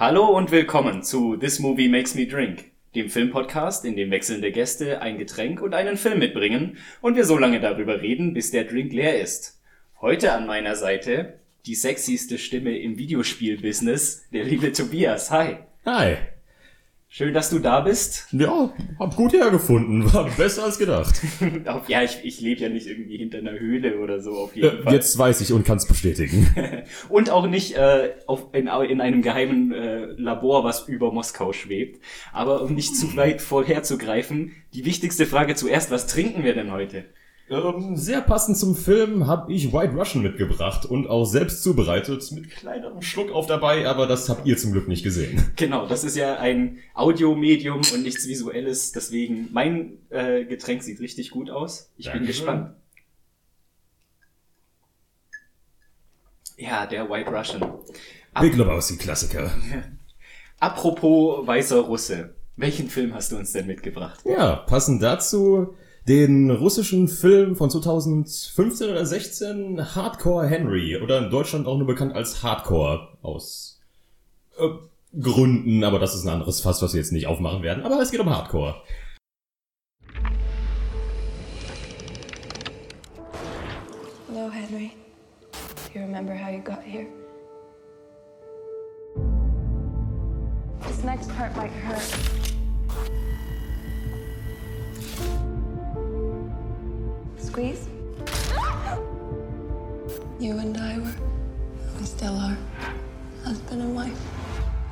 Hallo und willkommen zu This Movie Makes Me Drink, dem Filmpodcast, in dem wechselnde Gäste ein Getränk und einen Film mitbringen und wir so lange darüber reden, bis der Drink leer ist. Heute an meiner Seite die sexyste Stimme im Videospiel-Business, der liebe Tobias. Hi. Hi. Schön, dass du da bist. Ja, hab gut hergefunden. War besser als gedacht. ja, ich, ich lebe ja nicht irgendwie hinter einer Höhle oder so auf jeden äh, Fall. Jetzt weiß ich und kann's bestätigen. und auch nicht äh, auf, in, in einem geheimen äh, Labor, was über Moskau schwebt. Aber um nicht zu weit vorherzugreifen, die wichtigste Frage zuerst, was trinken wir denn heute? Ähm, sehr passend zum Film habe ich White Russian mitgebracht und auch selbst zubereitet mit kleinerem Schluck auf dabei, aber das habt ihr zum Glück nicht gesehen. Genau, das ist ja ein Audiomedium und nichts Visuelles, deswegen mein äh, Getränk sieht richtig gut aus. Ich Dankeschön. bin gespannt. Ja, der White Russian. Ab Big Lebowski Klassiker. Apropos weißer Russe. Welchen Film hast du uns denn mitgebracht? Ja, passend dazu den russischen Film von 2015 oder 16 Hardcore Henry oder in Deutschland auch nur bekannt als Hardcore aus äh, Gründen, aber das ist ein anderes Fass, was wir jetzt nicht aufmachen werden. Aber es geht um Hardcore. Hello, Henry. Do you remember how you got here? This next part might hurt. Squeeze. You and I were, we still are, husband and wife.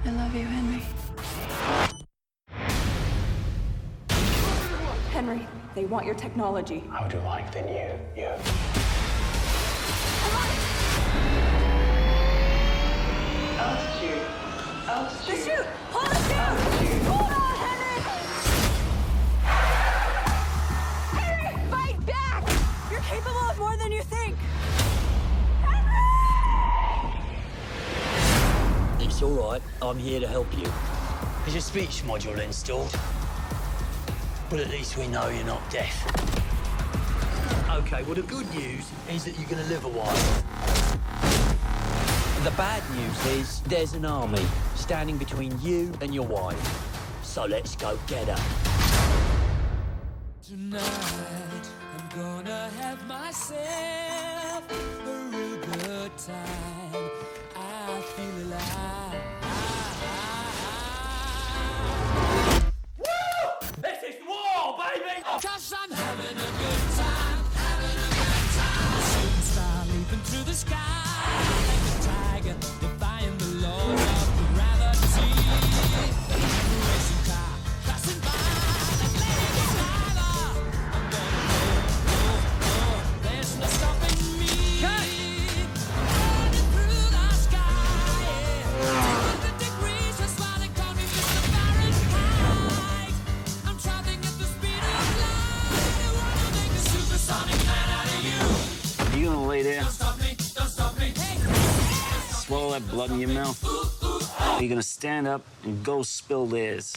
I love you, Henry. Henry, they want your technology. How would you like than you, you. Altitude. Altitude. The chute! Hold it down! Hold I'm here to help you. Is your speech module installed? But at least we know you're not deaf. Okay, well, the good news is that you're going to live a while. The bad news is there's an army standing between you and your wife. So let's go get her. Tonight, I'm gonna have myself a real good time. That blood in your mouth? Or you gonna stand up and go spill theirs?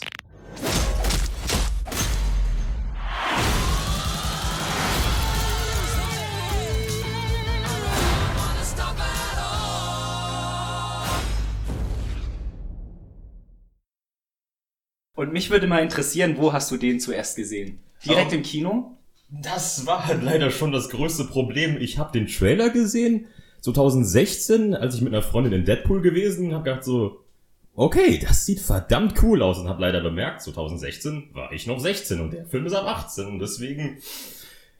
Und mich würde mal interessieren, wo hast du den zuerst gesehen? Direkt Oh. im Kino? Das war halt leider schon das größte Problem. Ich habe den Trailer gesehen 2016, als ich mit einer Freundin in Deadpool gewesen, habe gedacht so, okay, das sieht verdammt cool aus und habe leider bemerkt, 2016 war ich noch 16 und der Film ist ab 18 und deswegen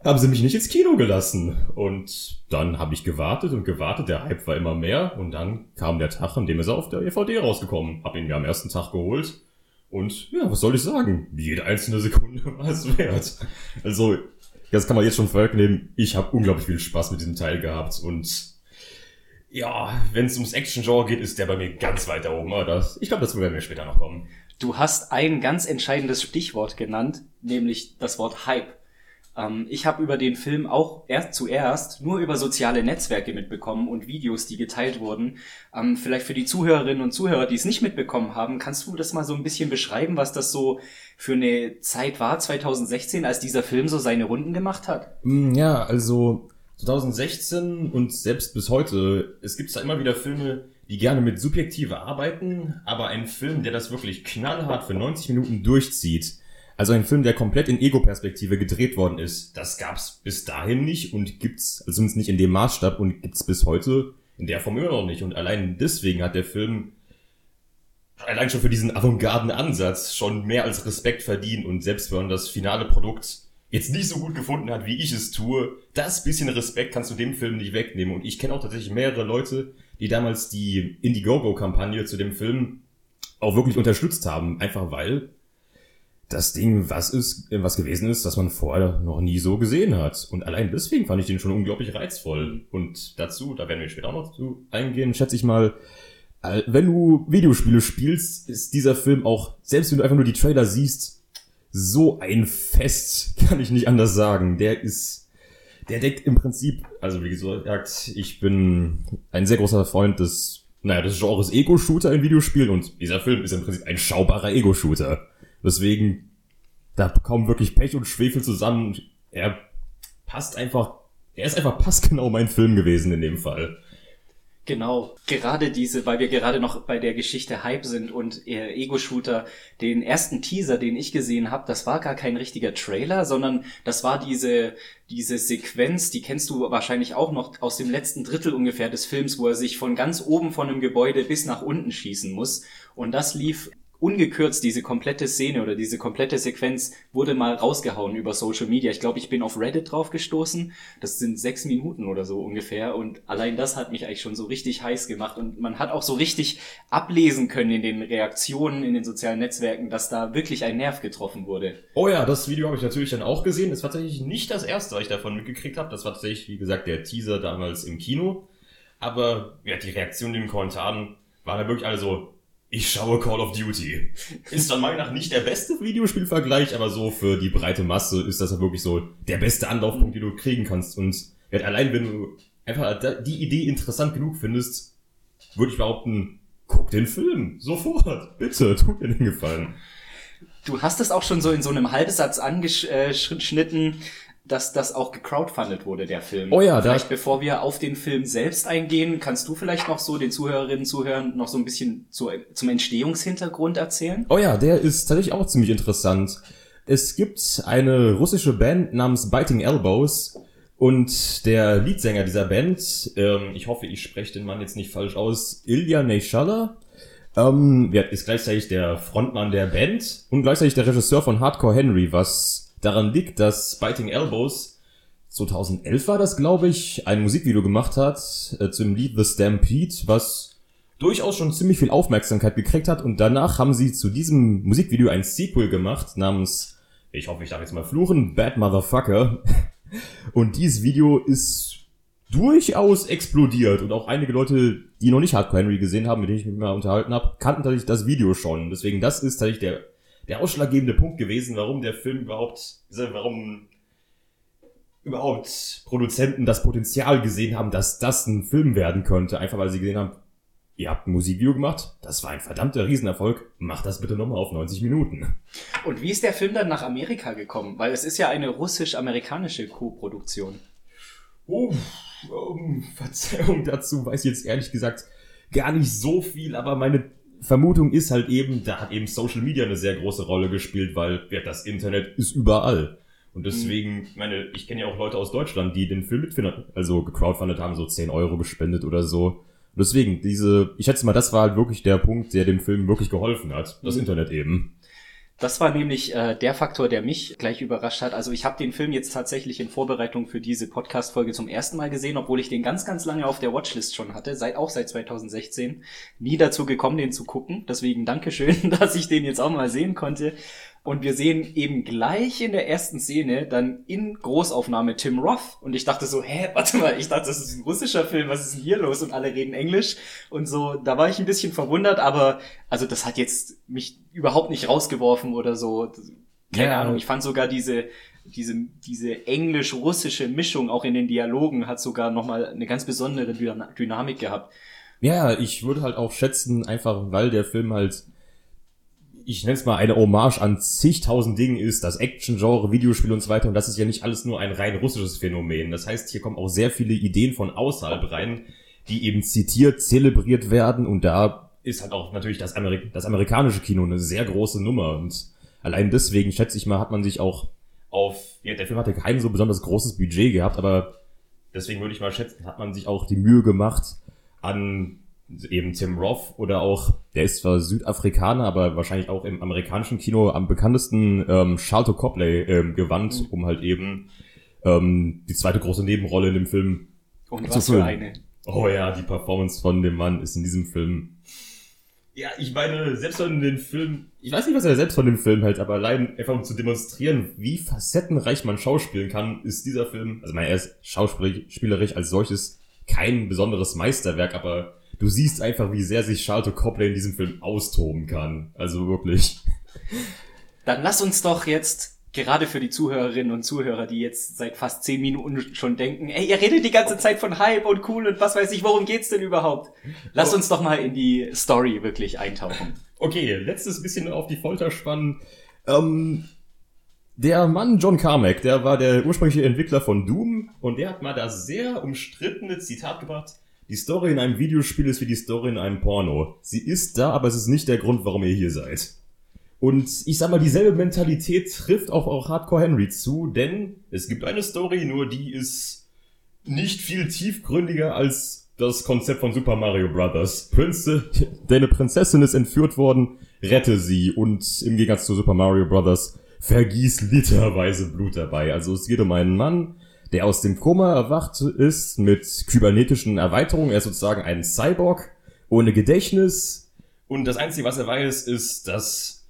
haben sie mich nicht ins Kino gelassen. Und dann habe ich gewartet und gewartet, der Hype war immer mehr und dann kam der Tag, an dem ist er auf der EVD rausgekommen. Hab ihn mir am ersten Tag geholt und ja, was soll ich sagen? Jede einzelne Sekunde war es wert. Also, das kann man jetzt schon vorwegnehmen. Ich habe unglaublich viel Spaß mit diesem Teil gehabt und ja, wenn es ums Action-Genre geht, ist der bei mir ganz weit da oben. Aber das, ich glaube, das werden wir später noch kommen. Du hast ein ganz entscheidendes Stichwort genannt, nämlich das Wort Hype. Ähm, ich habe über den Film auch erst zuerst nur über soziale Netzwerke mitbekommen und Videos, die geteilt wurden. Ähm, vielleicht für die Zuhörerinnen und Zuhörer, die es nicht mitbekommen haben, kannst du das mal so ein bisschen beschreiben, was das so für eine Zeit war, 2016, als dieser Film so seine Runden gemacht hat? Mm, Ja, also 2016 und selbst bis heute, es gibt da immer wieder Filme, die gerne mit Subjektive arbeiten, aber ein Film, der das wirklich knallhart für 90 Minuten durchzieht, also ein Film, der komplett in Ego-Perspektive gedreht worden ist, das gab's bis dahin nicht und gibt's, also zumindest nicht in dem Maßstab und gibt's bis heute in der Form immer noch nicht. Und allein deswegen hat der Film allein schon für diesen avantgarden Ansatz schon mehr als Respekt verdient und selbst wenn das finale Produkt jetzt nicht so gut gefunden hat, wie ich es tue, das bisschen Respekt kannst du dem Film nicht wegnehmen. Und ich kenne auch tatsächlich mehrere Leute, die damals die Indiegogo-Kampagne zu dem Film auch wirklich unterstützt haben, einfach weil das Ding was ist, was gewesen ist, das man vorher noch nie so gesehen hat. Und allein deswegen fand ich den schon unglaublich reizvoll. Und dazu, da werden wir später auch noch zu eingehen, schätze ich mal, äh, wenn du Videospiele spielst, ist dieser Film auch, selbst wenn du einfach nur die Trailer siehst, so ein Fest, kann ich nicht anders sagen. Der ist, der deckt im Prinzip, also wie gesagt, ich bin ein sehr großer Freund des, naja, des Genres Ego-Shooter in Videospielen und dieser Film ist im Prinzip ein schaubarer Ego-Shooter. Deswegen, da kommen wirklich Pech und Schwefel zusammen. Er passt einfach, er ist einfach passgenau mein Film gewesen in dem Fall. Genau, gerade diese, weil wir gerade noch bei der Geschichte Hype sind und äh, Ego-Shooter, den ersten Teaser, den ich gesehen habe, das war gar kein richtiger Trailer, sondern das war diese, diese Sequenz, die kennst du wahrscheinlich auch noch aus dem letzten Drittel ungefähr des Films, wo er sich von ganz oben von einem Gebäude bis nach unten schießen muss. Und das lief ungekürzt diese komplette Szene oder diese komplette Sequenz wurde mal rausgehauen über Social Media. Ich glaube, ich bin auf Reddit drauf gestoßen. Das sind sechs Minuten oder so ungefähr. Und allein das hat mich eigentlich schon so richtig heiß gemacht. Und man hat auch so richtig ablesen können in den Reaktionen in den sozialen Netzwerken, dass da wirklich ein Nerv getroffen wurde. Oh ja, das Video habe ich natürlich dann auch gesehen. Das war tatsächlich nicht das erste, was ich davon mitgekriegt habe. Das war tatsächlich, wie gesagt, der Teaser damals im Kino. Aber ja, die Reaktionen in den Kommentaren waren da wirklich alle so, ich schaue Call of Duty. Ist dann meiner nach nicht der beste Videospielvergleich, aber so für die breite Masse ist das ja wirklich so der beste Anlaufpunkt, den du kriegen kannst. Und allein wenn du einfach die Idee interessant genug findest, würde ich behaupten, guck den Film. Sofort. Bitte, tut dir den Gefallen. Du hast es auch schon so in so einem Halbsatz angeschnitten, dass das auch gecrowdfundet wurde, der Film. Oh ja, da- Vielleicht bevor wir auf den Film selbst eingehen, kannst du vielleicht noch so den Zuhörerinnen, Zuhörern noch so ein bisschen zu, zum Entstehungshintergrund erzählen? Oh ja, der ist tatsächlich auch ziemlich interessant. Es gibt eine russische Band namens Biting Elbows und der Leadsänger dieser Band, ähm, ich hoffe, ich spreche den Mann jetzt nicht falsch aus, Ilya Neyshala, ähm, ist gleichzeitig der Frontmann der Band und gleichzeitig der Regisseur von Hardcore Henry, was daran liegt, dass Biting Elbows 2011 war das, glaube ich, ein Musikvideo gemacht hat äh, zum Lied The Stampede, was durchaus schon ziemlich viel Aufmerksamkeit gekriegt hat und danach haben sie zu diesem Musikvideo ein Sequel gemacht namens, ich hoffe, ich darf jetzt mal fluchen, Bad Motherfucker. Und dieses Video ist durchaus explodiert und auch einige Leute, die noch nicht Hardcore Henry gesehen haben, mit denen ich mich mal unterhalten habe, kannten tatsächlich das Video schon. Deswegen das ist tatsächlich der der ausschlaggebende Punkt gewesen, warum der Film überhaupt, warum überhaupt Produzenten das Potenzial gesehen haben, dass das ein Film werden könnte, einfach weil sie gesehen haben, ihr habt ein Musikvideo gemacht, das war ein verdammter Riesenerfolg, macht das bitte nochmal auf 90 Minuten. Und wie ist der Film dann nach Amerika gekommen? Weil es ist ja eine russisch-amerikanische Co-Produktion. Oh, um, Verzeihung dazu, weiß ich jetzt ehrlich gesagt gar nicht so viel, aber meine Vermutung ist halt eben, da hat eben Social Media eine sehr große Rolle gespielt, weil ja, das Internet ist überall. Und deswegen, ich meine, ich kenne ja auch Leute aus Deutschland, die den Film mitfinden, also gecrowdfundet haben, so 10 Euro gespendet oder so. Und deswegen, diese, ich schätze mal, das war halt wirklich der Punkt, der dem Film wirklich geholfen hat. Das Mhm. Internet eben. Das war nämlich äh, der Faktor, der mich gleich überrascht hat. Also ich habe den Film jetzt tatsächlich in Vorbereitung für diese Podcast-Folge zum ersten Mal gesehen, obwohl ich den ganz, ganz lange auf der Watchlist schon hatte, seit auch seit 2016. Nie dazu gekommen, den zu gucken. Deswegen Dankeschön, dass ich den jetzt auch mal sehen konnte. Und wir sehen eben gleich in der ersten Szene dann in Großaufnahme Tim Roth. Und ich dachte so, hä, warte mal, ich dachte, das ist ein russischer Film, was ist denn hier los? Und alle reden Englisch. Und so, da war ich ein bisschen verwundert, aber also das hat jetzt mich überhaupt nicht rausgeworfen oder so. Keine Ja. Ahnung, ich fand sogar diese, diese, diese englisch-russische Mischung auch in den Dialogen hat sogar nochmal eine ganz besondere Dyna- Dynamik gehabt. Ja, ich würde halt auch schätzen, einfach weil der Film halt, ich nenne es mal eine Hommage an zigtausend Dingen ist, das Action-Genre, Videospiel und so weiter. Und das ist ja nicht alles nur ein rein russisches Phänomen. Das heißt, hier kommen auch sehr viele Ideen von außerhalb rein, die eben zitiert, zelebriert werden und da ist halt auch natürlich das, Amerik das amerikanische Kino eine sehr große Nummer und allein deswegen schätze ich mal, hat man sich auch auf, ja, der Film hatte kein so besonders großes Budget gehabt, aber deswegen würde ich mal schätzen, hat man sich auch die Mühe gemacht an eben Tim Roth oder auch, der ist zwar Südafrikaner, aber wahrscheinlich auch im amerikanischen Kino am bekanntesten ähm, Charlton Copley ähm, gewandt, um halt eben ähm, die zweite große Nebenrolle in dem Film Und zu was für eine. Oh ja, die Performance von dem Mann ist in diesem Film. Ja, ich meine, selbst von den Film, ich weiß nicht, was er selbst von dem Film hält, aber allein einfach um zu demonstrieren, wie facettenreich man schauspielen kann, ist dieser Film, also ich meine, er ist schauspielerisch als solches kein besonderes Meisterwerk, aber du siehst einfach, wie sehr sich Charlton Copley in diesem Film austoben kann. Also wirklich. Dann lass uns doch jetzt, gerade für die Zuhörerinnen und Zuhörer, die jetzt seit fast zehn Minuten schon denken, ey, ihr redet die ganze Zeit von Hype und cool und was weiß ich, worum geht's denn überhaupt? Lass uns doch mal in die Story wirklich eintauchen. Okay, letztes bisschen auf die Folter spannen. Ähm, der Mann John Carmack, der war der ursprüngliche Entwickler von Doom und der hat mal das sehr umstrittene Zitat gebracht. Die Story in einem Videospiel ist wie die Story in einem Porno. Sie ist da, aber es ist nicht der Grund, warum ihr hier seid. Und ich sag mal, dieselbe Mentalität trifft auch, auch Hardcore Henry zu, denn es gibt eine Story, nur die ist nicht viel tiefgründiger als das Konzept von Super Mario Brothers. Prinze, deine Prinzessin ist entführt worden, rette sie und im Gegensatz zu Super Mario Brothers vergieß literweise Blut dabei. Also es geht um einen Mann, der aus dem Koma erwacht ist mit kybernetischen Erweiterungen. Er ist sozusagen ein Cyborg ohne Gedächtnis. Und das Einzige, was er weiß, ist, dass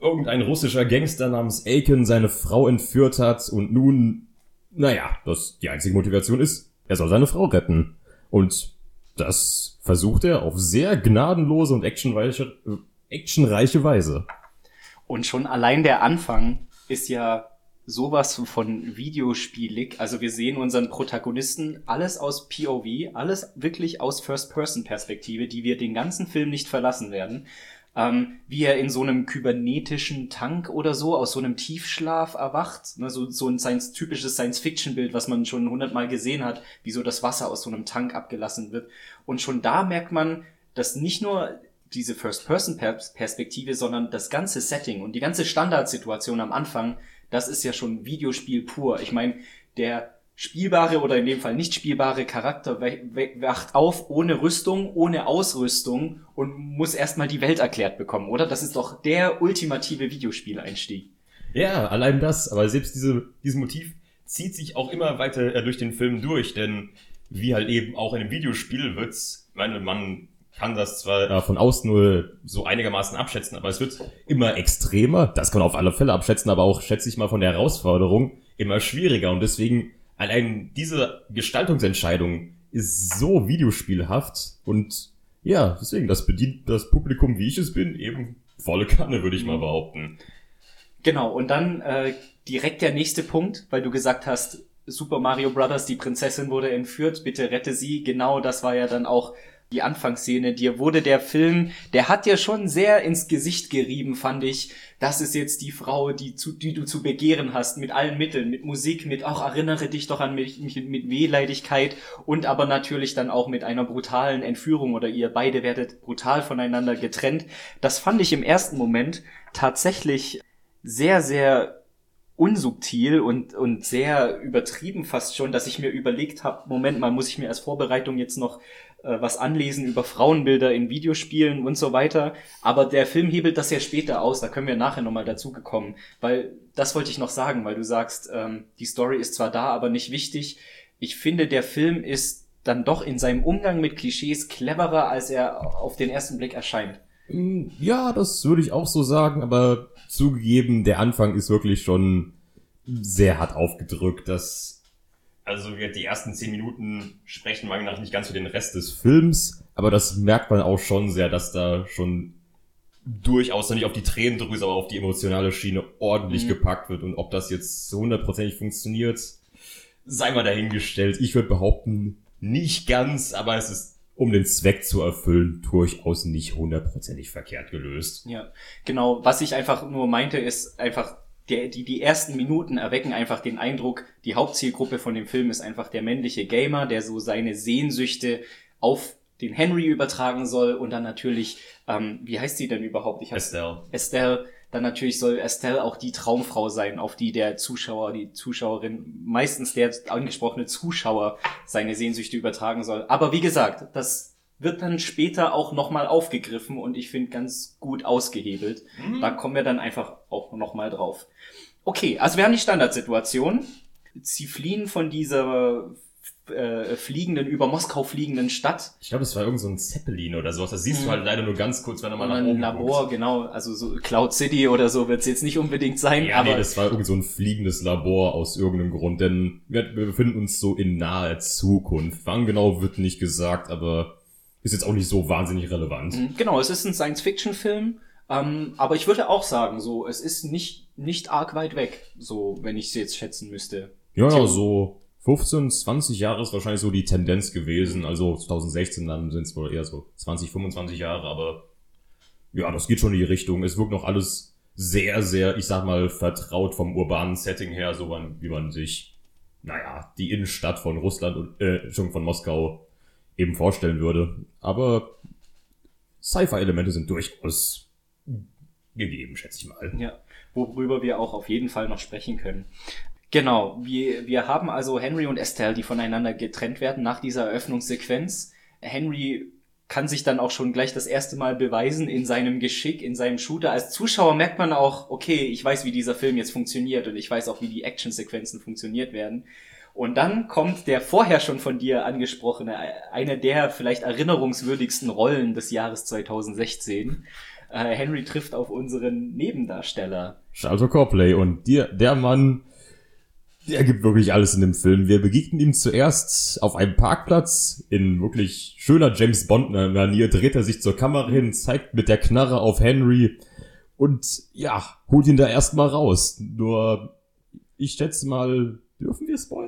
irgendein russischer Gangster namens Aiken seine Frau entführt hat und nun, naja, das die einzige Motivation ist, er soll seine Frau retten. Und das versucht er auf sehr gnadenlose und actionreiche, actionreiche Weise. Und schon allein der Anfang ist ja sowas von videospielig. Also wir sehen unseren Protagonisten alles aus POV, alles wirklich aus First-Person-Perspektive, die wir den ganzen Film nicht verlassen werden. Ähm, wie er in so einem kybernetischen Tank oder so aus so einem Tiefschlaf erwacht. Ne, so, so ein Science, typisches Science-Fiction-Bild, was man schon hundertmal gesehen hat, wie so das Wasser aus so einem Tank abgelassen wird. Und schon da merkt man, dass nicht nur diese First-Person-Perspektive, sondern das ganze Setting und die ganze Standardsituation am Anfang, das ist ja schon Videospiel pur. Ich meine, der spielbare oder in dem Fall nicht spielbare Charakter wacht auf ohne Rüstung, ohne Ausrüstung und muss erstmal die Welt erklärt bekommen, oder? Das ist doch der ultimative Videospieleinstieg. Ja, allein das, aber selbst diese, dieses Motiv zieht sich auch immer weiter äh, durch den Film durch, denn wie halt eben auch in einem Videospiel wird's, meine, man kann das zwar äh, von außen nur so einigermaßen abschätzen, aber es wird immer extremer, das kann man auf alle Fälle abschätzen, aber auch, schätze ich mal, von der Herausforderung immer schwieriger und deswegen allein diese Gestaltungsentscheidung ist so videospielhaft und ja, deswegen, das bedient das Publikum, wie ich es bin, eben volle Kanne, würde ich mal behaupten. Genau, und dann äh, direkt der nächste Punkt, weil du gesagt hast, Super Mario Brothers, die Prinzessin wurde entführt, bitte rette sie. Genau, das war ja dann auch die Anfangsszene. Dir wurde der Film, der hat dir schon sehr ins Gesicht gerieben, fand ich. Das ist jetzt die Frau, die, zu, die du zu begehren hast, mit allen Mitteln, mit Musik, mit auch erinnere dich doch an mich, mich mit Wehleidigkeit und aber natürlich dann auch mit einer brutalen Entführung oder ihr beide werdet brutal voneinander getrennt. Das fand ich im ersten Moment tatsächlich sehr, sehr unsubtil und, und sehr übertrieben fast schon, dass ich mir überlegt habe, Moment mal, muss ich mir als Vorbereitung jetzt noch äh, was anlesen über Frauenbilder in Videospielen und so weiter. Aber der Film hebelt das ja später aus, da können wir nachher nochmal dazu gekommen, weil das wollte ich noch sagen, weil du sagst, ähm, die Story ist zwar da, aber nicht wichtig. Ich finde, der Film ist dann doch in seinem Umgang mit Klischees cleverer, als er auf den ersten Blick erscheint. Mm, Ja, das würde ich auch so sagen, aber zugegeben, der Anfang ist wirklich schon sehr hart aufgedrückt. Das, also die ersten zehn Minuten sprechen meiner Meinung nach nicht ganz für den Rest des Films, aber das merkt man auch schon sehr, dass da schon durchaus noch nicht auf die Tränendrüse, aber auf die emotionale Schiene ordentlich Mhm. gepackt wird und ob das jetzt so hundertprozentig funktioniert, sei mal dahingestellt. Ich würde behaupten, nicht ganz, aber es ist um den Zweck zu erfüllen, durchaus nicht hundertprozentig verkehrt gelöst. Ja, genau. Was ich einfach nur meinte, ist einfach, der, die, die ersten Minuten erwecken einfach den Eindruck, die Hauptzielgruppe von dem Film ist einfach der männliche Gamer, der so seine Sehnsüchte auf den Henry übertragen soll und dann natürlich, ähm, wie heißt sie denn überhaupt? Ich Estelle. Estelle, dann natürlich soll Estelle auch die Traumfrau sein, auf die der Zuschauer, die Zuschauerin, meistens der angesprochene Zuschauer seine Sehnsüchte übertragen soll. Aber wie gesagt, das wird dann später auch nochmal aufgegriffen und ich finde ganz gut ausgehebelt. Da kommen wir dann einfach auch nochmal drauf. Okay, also wir haben die Standardsituation. Sie fliehen von dieser äh, fliegenden, über Moskau fliegenden Stadt Ich glaube, es war irgend so ein Zeppelin oder sowas. Das siehst Mhm. du halt leider nur ganz kurz, wenn er mal nach ein oben Labor, guckt. genau. Also so Cloud City oder so wird es jetzt nicht unbedingt sein, Ja, aber nee, das war irgend so ein fliegendes Labor aus irgendeinem Grund, denn wir, wir befinden uns so in naher Zukunft. Wann genau wird nicht gesagt, aber ist jetzt auch nicht so wahnsinnig relevant. Mhm, Genau, es ist ein Science-Fiction-Film, ähm, aber ich würde auch sagen, so, es ist nicht, nicht arg weit weg, so, wenn ich es jetzt schätzen müsste. Ja, Tja. so 15, 20 Jahre ist wahrscheinlich so die Tendenz gewesen. Also 2016, dann sind es wohl eher so 20, 25 Jahre, aber ja, das geht schon in die Richtung. Es wirkt noch alles sehr, sehr, ich sag mal, vertraut vom urbanen Setting her, so wie man sich, naja, die Innenstadt von Russland und, äh, schon von Moskau eben vorstellen würde. Aber Sci-Fi-Elemente sind durchaus gegeben, schätze ich mal. Ja, worüber wir auch auf jeden Fall noch sprechen können. Genau, wir, wir haben also Henry und Estelle, die voneinander getrennt werden nach dieser Eröffnungssequenz. Henry kann sich dann auch schon gleich das erste Mal beweisen in seinem Geschick, in seinem Shooter. Als Zuschauer merkt man auch, okay, ich weiß, wie dieser Film jetzt funktioniert und ich weiß auch, wie die Actionsequenzen funktioniert werden. Und dann kommt der vorher schon von dir angesprochene, eine der vielleicht erinnerungswürdigsten Rollen des Jahres 2016. Äh, Henry trifft auf unseren Nebendarsteller. Charles Copley und der, der Mann, der gibt wirklich alles in dem Film. Wir begegnen ihm zuerst auf einem Parkplatz in wirklich schöner James Bond Manier, dreht er sich zur Kamera hin, zeigt mit der Knarre auf Henry und ja, holt ihn da erstmal raus. Nur, ich schätze mal, dürfen wir spoilern?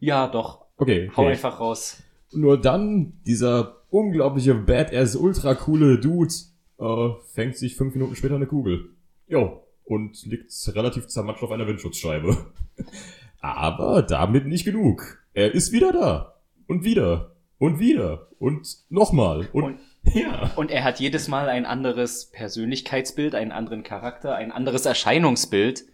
Ja, doch. Okay, Hau okay. einfach raus. Nur dann, dieser unglaubliche Badass, ultra coole Dude, äh, fängt sich fünf Minuten später eine Kugel. Jo. Und liegt relativ zermatscht auf einer Windschutzscheibe. Aber damit nicht genug. Er ist wieder da. Und wieder. Und wieder. Und nochmal. Und, Und- ja. Und er hat jedes Mal ein anderes Persönlichkeitsbild, einen anderen Charakter, ein anderes Erscheinungsbild.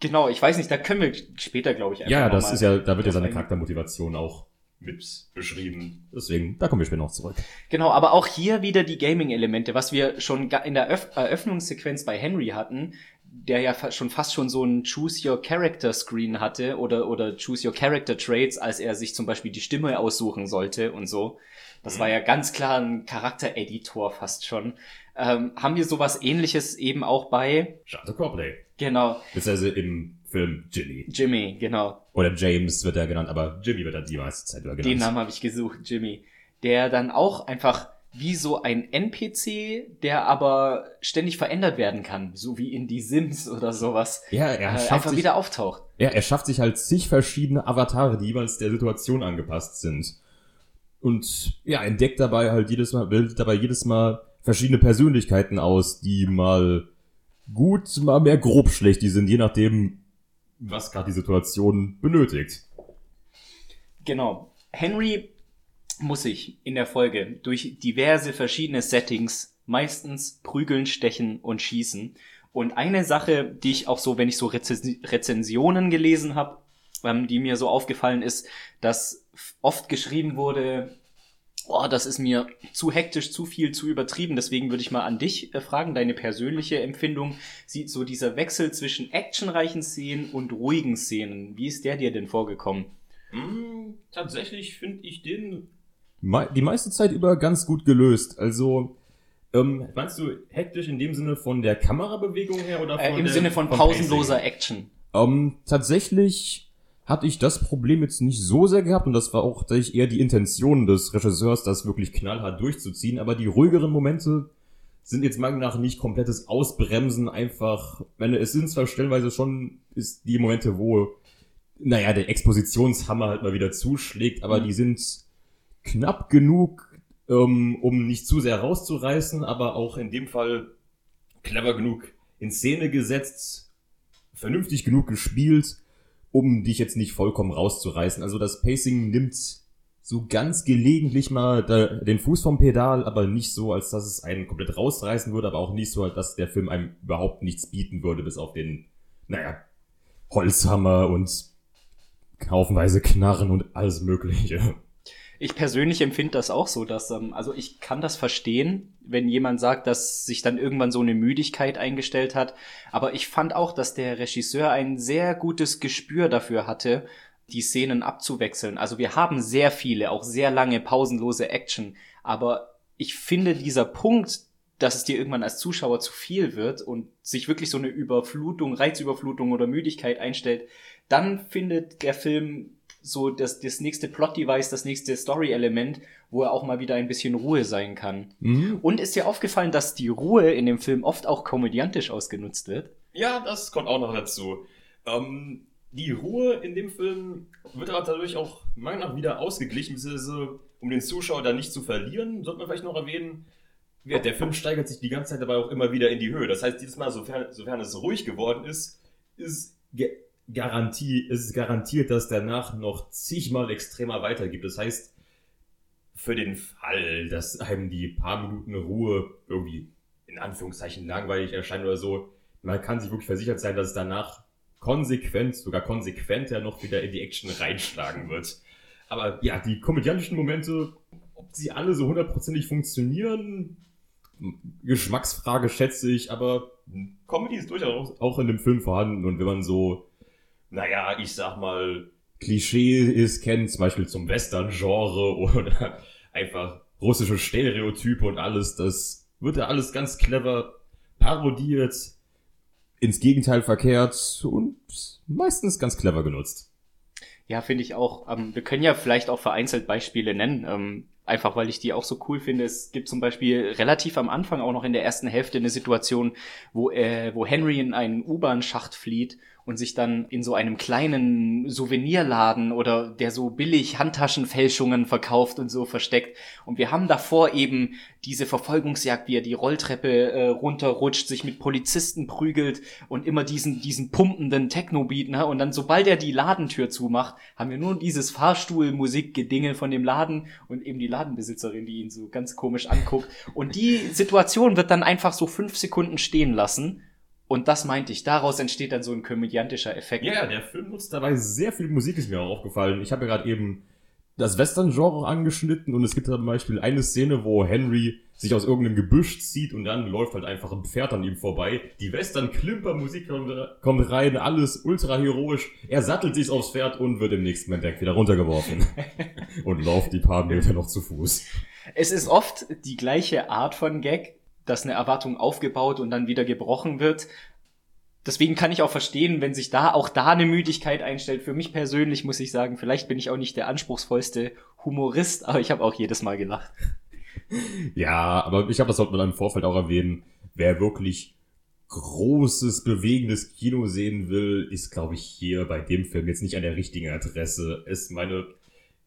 Genau, ich weiß nicht, da können wir später, glaube ich, einfach Ja, das ist ja, da wird ja seine. Charaktermotivation auch mit beschrieben. Deswegen, da kommen wir später noch zurück. Genau, aber auch hier wieder die Gaming-Elemente, was wir schon in der Öff Eröffnungssequenz bei Henry hatten, der ja fa- schon fast schon so ein Choose Your Character Screen hatte oder, oder Choose Your Character Traits, als er sich zum Beispiel die Stimme aussuchen sollte und so. Das war ja ganz klar ein Charaktereditor fast schon. Ähm, haben wir sowas ähnliches eben auch bei, Charles Copley. genau, Beziehungsweise im Film Jimmy. Jimmy, genau. Oder James wird er genannt, aber Jimmy wird er die meiste Zeit über genannt. Den Namen habe ich gesucht, Jimmy. Der dann auch einfach wie so ein NPC, der aber ständig verändert werden kann, so wie in die Sims oder sowas, Ja, äh, er schafft einfach sich, wieder auftaucht. ja, er schafft sich halt zig verschiedene Avatare, die jeweils der Situation angepasst sind. Und ja, entdeckt dabei halt jedes Mal, bildet dabei jedes Mal verschiedene Persönlichkeiten aus, die mal gut, mal mehr grob schlecht, die sind, je nachdem, was gerade die Situation benötigt. Genau. Henry muss sich in der Folge durch diverse verschiedene Settings meistens prügeln, stechen und schießen. Und eine Sache, die ich auch so, wenn ich so Rezen Rezensionen gelesen habe, ähm, die mir so aufgefallen ist, dass oft geschrieben wurde, oh, das ist mir zu hektisch, zu viel, zu übertrieben. Deswegen würde ich mal an dich äh, fragen, deine persönliche Empfindung. Sieht so dieser Wechsel zwischen actionreichen Szenen und ruhigen Szenen, wie ist der dir denn vorgekommen? Mm, tatsächlich finde ich den die meiste Zeit über ganz gut gelöst. Also, ähm, meinst du hektisch in dem Sinne von der Kamerabewegung her oder Äh, von Im der, Sinne von vom pausenloser Pacing? Action. Ähm, tatsächlich hatte ich das Problem jetzt nicht so sehr gehabt und das war auch tatsächlich eher die Intention des Regisseurs, das wirklich knallhart durchzuziehen, aber die ruhigeren Momente sind jetzt meiner Meinung nach nicht komplettes Ausbremsen, einfach, wenn es sind zwar stellenweise schon, ist die Momente, wo, naja, der Expositionshammer halt mal wieder zuschlägt, aber Mhm. die sind knapp genug, ähm, um nicht zu sehr rauszureißen, aber auch in dem Fall clever genug in Szene gesetzt, vernünftig genug gespielt, um dich jetzt nicht vollkommen rauszureißen. Also das Pacing nimmt so ganz gelegentlich mal den Fuß vom Pedal, aber nicht so, als dass es einen komplett rausreißen würde, aber auch nicht so, als dass der Film einem überhaupt nichts bieten würde, bis auf den, naja, Holzhammer und haufenweise Knarren und alles Mögliche. Ich persönlich empfinde das auch so, dass, ähm, also ich kann das verstehen, wenn jemand sagt, dass sich dann irgendwann so eine Müdigkeit eingestellt hat. Aber ich fand auch, dass der Regisseur ein sehr gutes Gespür dafür hatte, die Szenen abzuwechseln. Also wir haben sehr viele, auch sehr lange, pausenlose Action. Aber ich finde dieser Punkt, dass es dir irgendwann als Zuschauer zu viel wird und sich wirklich so eine Überflutung, Reizüberflutung oder Müdigkeit einstellt, dann findet der Film so das, das nächste Plot-Device, das nächste Story-Element, wo er auch mal wieder ein bisschen Ruhe sein kann. Mhm. Und ist dir aufgefallen, dass die Ruhe in dem Film oft auch komödiantisch ausgenutzt wird? Ja, das kommt auch noch dazu. Ähm, die Ruhe in dem Film wird aber dadurch auch meiner Meinung nach wieder ausgeglichen, beziehungsweise um den Zuschauer da nicht zu verlieren, sollte man vielleicht noch erwähnen, ja, der Film steigert sich die ganze Zeit dabei auch immer wieder in die Höhe. Das heißt, dieses Mal, sofern, sofern es ruhig geworden ist, ist Garantie, ist es garantiert, dass danach noch zigmal extremer weitergibt. Das heißt, für den Fall, dass einem die paar Minuten Ruhe irgendwie in Anführungszeichen langweilig erscheint oder so, man kann sich wirklich versichert sein, dass es danach konsequent, sogar konsequenter noch wieder in die Action reinschlagen wird. Aber ja, die komödiantischen Momente, ob sie alle so hundertprozentig funktionieren, Geschmacksfrage schätze ich, aber Comedy ist durchaus auch in dem Film vorhanden und wenn man so, naja, ich sag mal, Klischee ist, kennt, zum Beispiel zum Western-Genre oder einfach russische Stereotype und alles, das wird ja alles ganz clever parodiert, ins Gegenteil verkehrt und meistens ganz clever genutzt. Ja, finde ich auch. Ähm, wir können ja vielleicht auch vereinzelt Beispiele nennen. Ähm, einfach weil ich die auch so cool finde. Es gibt zum Beispiel relativ am Anfang auch noch in der ersten Hälfte eine Situation, wo, äh, wo Henry in einen U-Bahn-Schacht flieht und sich dann in so einem kleinen Souvenirladen oder der so billig Handtaschenfälschungen verkauft und so versteckt. Und wir haben davor eben diese Verfolgungsjagd, wie er die Rolltreppe äh, runterrutscht, sich mit Polizisten prügelt und immer diesen, diesen pumpenden Techno-Beat, ne? Und dann, sobald er die Ladentür zumacht, haben wir nur dieses Fahrstuhl-Musikgedingel von dem Laden und eben die Ladenbesitzerin, die ihn so ganz komisch anguckt. Und die Situation wird dann einfach so fünf Sekunden stehen lassen. Und das meinte ich. Daraus entsteht dann so ein komödiantischer Effekt. Ja, der Film nutzt dabei sehr viel Musik, ist mir auch aufgefallen. Ich habe ja gerade eben das Western-Genre angeschnitten und es gibt zum Beispiel eine Szene, wo Henry sich aus irgendeinem Gebüsch zieht und dann läuft halt einfach ein Pferd an ihm vorbei. Die Western-Klimper-Musik kommt, kommt rein, alles ultra heroisch. Er sattelt sich aufs Pferd und wird im nächsten Moment direkt wieder runtergeworfen. und läuft die paar Meter noch zu Fuß. Es ist oft die gleiche Art von Gag, dass eine Erwartung aufgebaut und dann wieder gebrochen wird. Deswegen kann ich auch verstehen, wenn sich da auch da eine Müdigkeit einstellt. Für mich persönlich muss ich sagen, vielleicht bin ich auch nicht der anspruchsvollste Humorist, aber ich habe auch jedes Mal gelacht. Ja, aber ich habe das sollte man im Vorfeld auch erwähnen. Wer wirklich großes, bewegendes Kino sehen will, ist, glaube ich, hier bei dem Film jetzt nicht an der richtigen Adresse. Ist meine,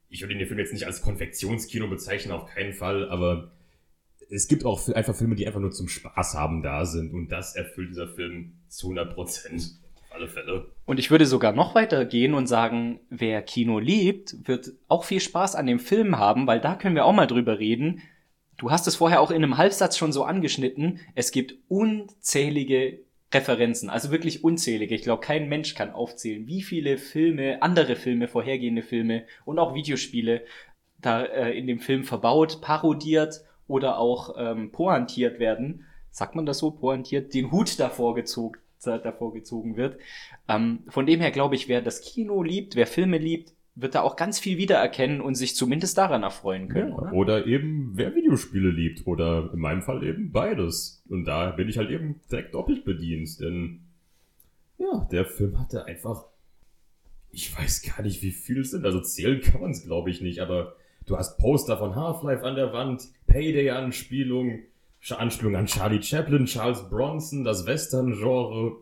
ich würde den Film jetzt nicht als Konfektionskino bezeichnen, auf keinen Fall, aber es gibt auch einfach Filme, die einfach nur zum Spaß haben da sind und das erfüllt dieser Film zu 100 Prozent. Auf alle Fälle. Und ich würde sogar noch weiter gehen und sagen, wer Kino liebt, wird auch viel Spaß an dem Film haben, weil da können wir auch mal drüber reden. Du hast es vorher auch in einem Halbsatz schon so angeschnitten. Es gibt unzählige Referenzen, also wirklich unzählige. Ich glaube, kein Mensch kann aufzählen, wie viele Filme, andere Filme, vorhergehende Filme und auch Videospiele da äh, in dem Film verbaut, parodiert oder auch ähm, pointiert werden. Sagt man das so? Pointiert, den Hut davor gezogen, davor gezogen wird. Ähm, von dem her glaube ich, wer das Kino liebt, wer Filme liebt, wird da auch ganz viel wiedererkennen und sich zumindest daran erfreuen können. Ja, oder? oder eben, wer Videospiele liebt. Oder in meinem Fall eben beides. Und da bin ich halt eben direkt doppelt bedient. Denn ja, der Film hatte einfach. Ich weiß gar nicht, wie viel es sind. Also zählen kann man es, glaube ich, nicht. Aber du hast Poster von Half-Life an der Wand, Payday-Anspielung, Anspielung an Charlie Chaplin, Charles Bronson, das Western-Genre.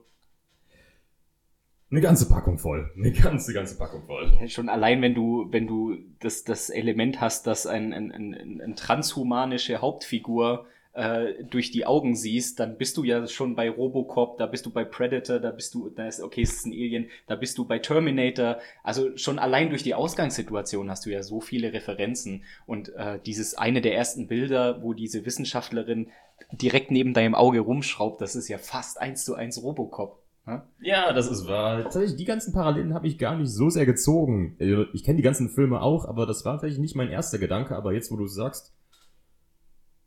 Eine ganze Packung voll. Eine ganze, ganze Packung voll. Schon allein, wenn du, wenn du das, das Element hast, dass ein, ein, ein, ein transhumanische Hauptfigur äh, durch die Augen siehst, dann bist du ja schon bei Robocop, da bist du bei Predator, da bist du, da ist, okay, es ist ein Alien, da bist du bei Terminator. Also schon allein durch die Ausgangssituation hast du ja so viele Referenzen. Und äh, dieses eine der ersten Bilder, wo diese Wissenschaftlerin direkt neben deinem Auge rumschraubt, das ist ja fast eins zu eins Robocop. Ne? Ja, das ist wahr. Tatsächlich, die ganzen Parallelen habe ich gar nicht so sehr gezogen. Äh, Ich kenne die ganzen Filme auch, aber das war tatsächlich nicht mein erster Gedanke. Aber jetzt, wo du sagst,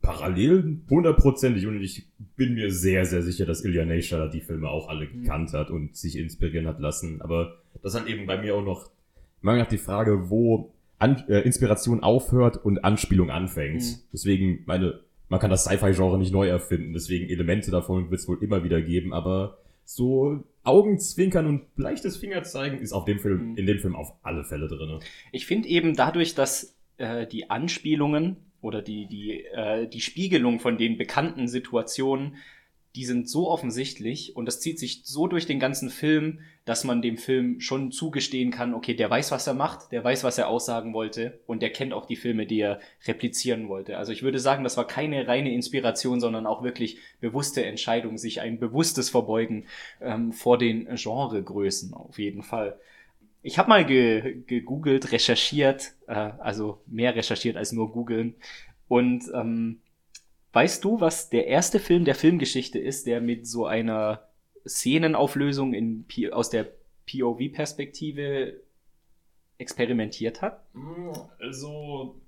Parallelen hundertprozentig. Und ich bin mir sehr, sehr sicher, dass Ilya Naisha die Filme auch alle gekannt hat und sich inspirieren hat lassen. Aber das hat eben bei mir auch noch, mal nach die Frage, wo An äh, Inspiration aufhört und Anspielung anfängt. Mhm. Deswegen, meine, man kann das Sci-Fi-Genre nicht neu erfinden. Deswegen Elemente davon wird es wohl immer wieder geben. Aber so Augenzwinkern und leichtes Fingerzeigen ist auf dem Film, Mhm. in dem Film auf alle Fälle drinne. Ich finde eben dadurch, dass äh, die Anspielungen oder die, die, äh, die Spiegelung von den bekannten Situationen, die sind so offensichtlich und das zieht sich so durch den ganzen Film, dass man dem Film schon zugestehen kann, okay, der weiß, was er macht, der weiß, was er aussagen wollte und der kennt auch die Filme, die er replizieren wollte. Also ich würde sagen, das war keine reine Inspiration, sondern auch wirklich bewusste Entscheidung, sich ein bewusstes Verbeugen ähm, vor den Genregrößen auf jeden Fall. Ich habe mal ge gegoogelt, recherchiert, äh, also mehr recherchiert als nur googeln. Und ähm, weißt du, was der erste Film der Filmgeschichte ist, der mit so einer Szenenauflösung in, P aus der POV-Perspektive experimentiert hat? Also,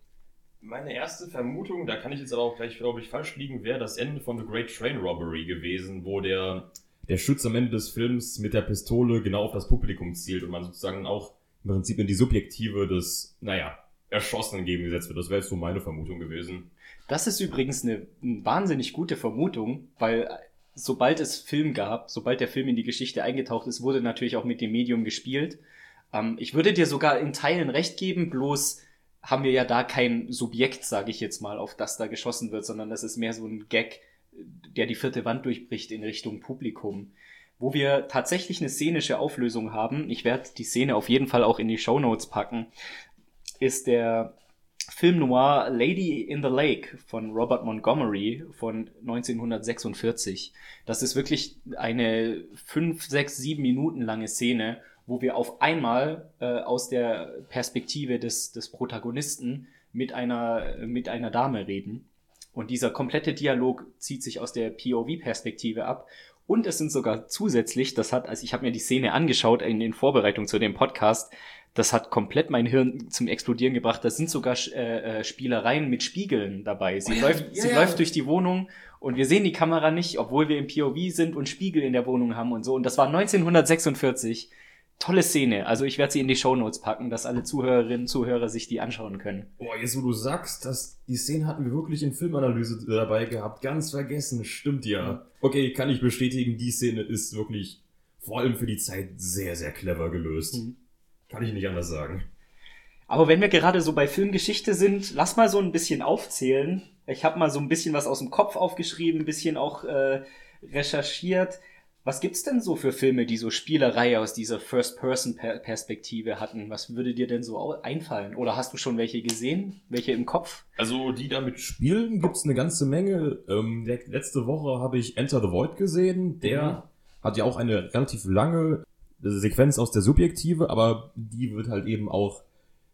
meine erste Vermutung, da kann ich jetzt aber auch gleich, glaube ich, falsch liegen, wäre das Ende von The Great Train Robbery gewesen, wo der, der Schütz am Ende des Films mit der Pistole genau auf das Publikum zielt und man sozusagen auch im Prinzip in die Subjektive des, naja, Erschossenen gegengesetzt wird. Das wäre jetzt so meine Vermutung gewesen. Das ist übrigens eine, eine wahnsinnig gute Vermutung, weil sobald es Film gab, sobald der Film in die Geschichte eingetaucht ist, wurde natürlich auch mit dem Medium gespielt. Ähm, ich würde dir sogar in Teilen recht geben, bloß haben wir ja da kein Subjekt, sage ich jetzt mal, auf das da geschossen wird, sondern das ist mehr so ein Gag, der die vierte Wand durchbricht in Richtung Publikum. Wo wir tatsächlich eine szenische Auflösung haben, ich werde die Szene auf jeden Fall auch in die Show Notes packen, ist der Film noir Lady in the Lake von Robert Montgomery von 1946. Das ist wirklich eine fünf, sechs, sieben Minuten lange Szene, wo wir auf einmal äh, aus der Perspektive des, des Protagonisten mit einer, mit einer Dame reden. Und dieser komplette Dialog zieht sich aus der POV-Perspektive ab. Und es sind sogar zusätzlich, das hat, also ich habe mir die Szene angeschaut in, in Vorbereitung zu dem Podcast, das hat komplett mein Hirn zum Explodieren gebracht. Da sind sogar äh, äh, Spielereien mit Spiegeln dabei. Sie, Oh ja, läuft, ja, sie läuft durch die Wohnung und wir sehen die Kamera nicht, obwohl wir im POV sind und Spiegel in der Wohnung haben und so. Und das war 1946. Tolle Szene. Also ich werde sie in die Shownotes packen, dass alle Zuhörerinnen und Zuhörer sich die anschauen können. Boah, jetzt wo du sagst, dass die Szene hatten wir wirklich in Filmanalyse dabei gehabt. Ganz vergessen, stimmt ja. Okay, kann ich bestätigen, die Szene ist wirklich vor allem für die Zeit sehr, sehr clever gelöst. Mhm. Kann ich nicht anders sagen. Aber wenn wir gerade so bei Filmgeschichte sind, lass mal so ein bisschen aufzählen. Ich habe mal so ein bisschen was aus dem Kopf aufgeschrieben, ein bisschen auch äh, recherchiert. Was gibt's denn so für Filme, die so Spielerei aus dieser First-Person-Perspektive hatten? Was würde dir denn so einfallen? Oder hast du schon welche gesehen? Welche im Kopf? Also, die damit spielen, gibt's eine ganze Menge. Ähm, le- letzte Woche habe ich Enter the Void gesehen. Der hat ja auch eine relativ lange Sequenz aus der Subjektive, aber die wird halt eben auch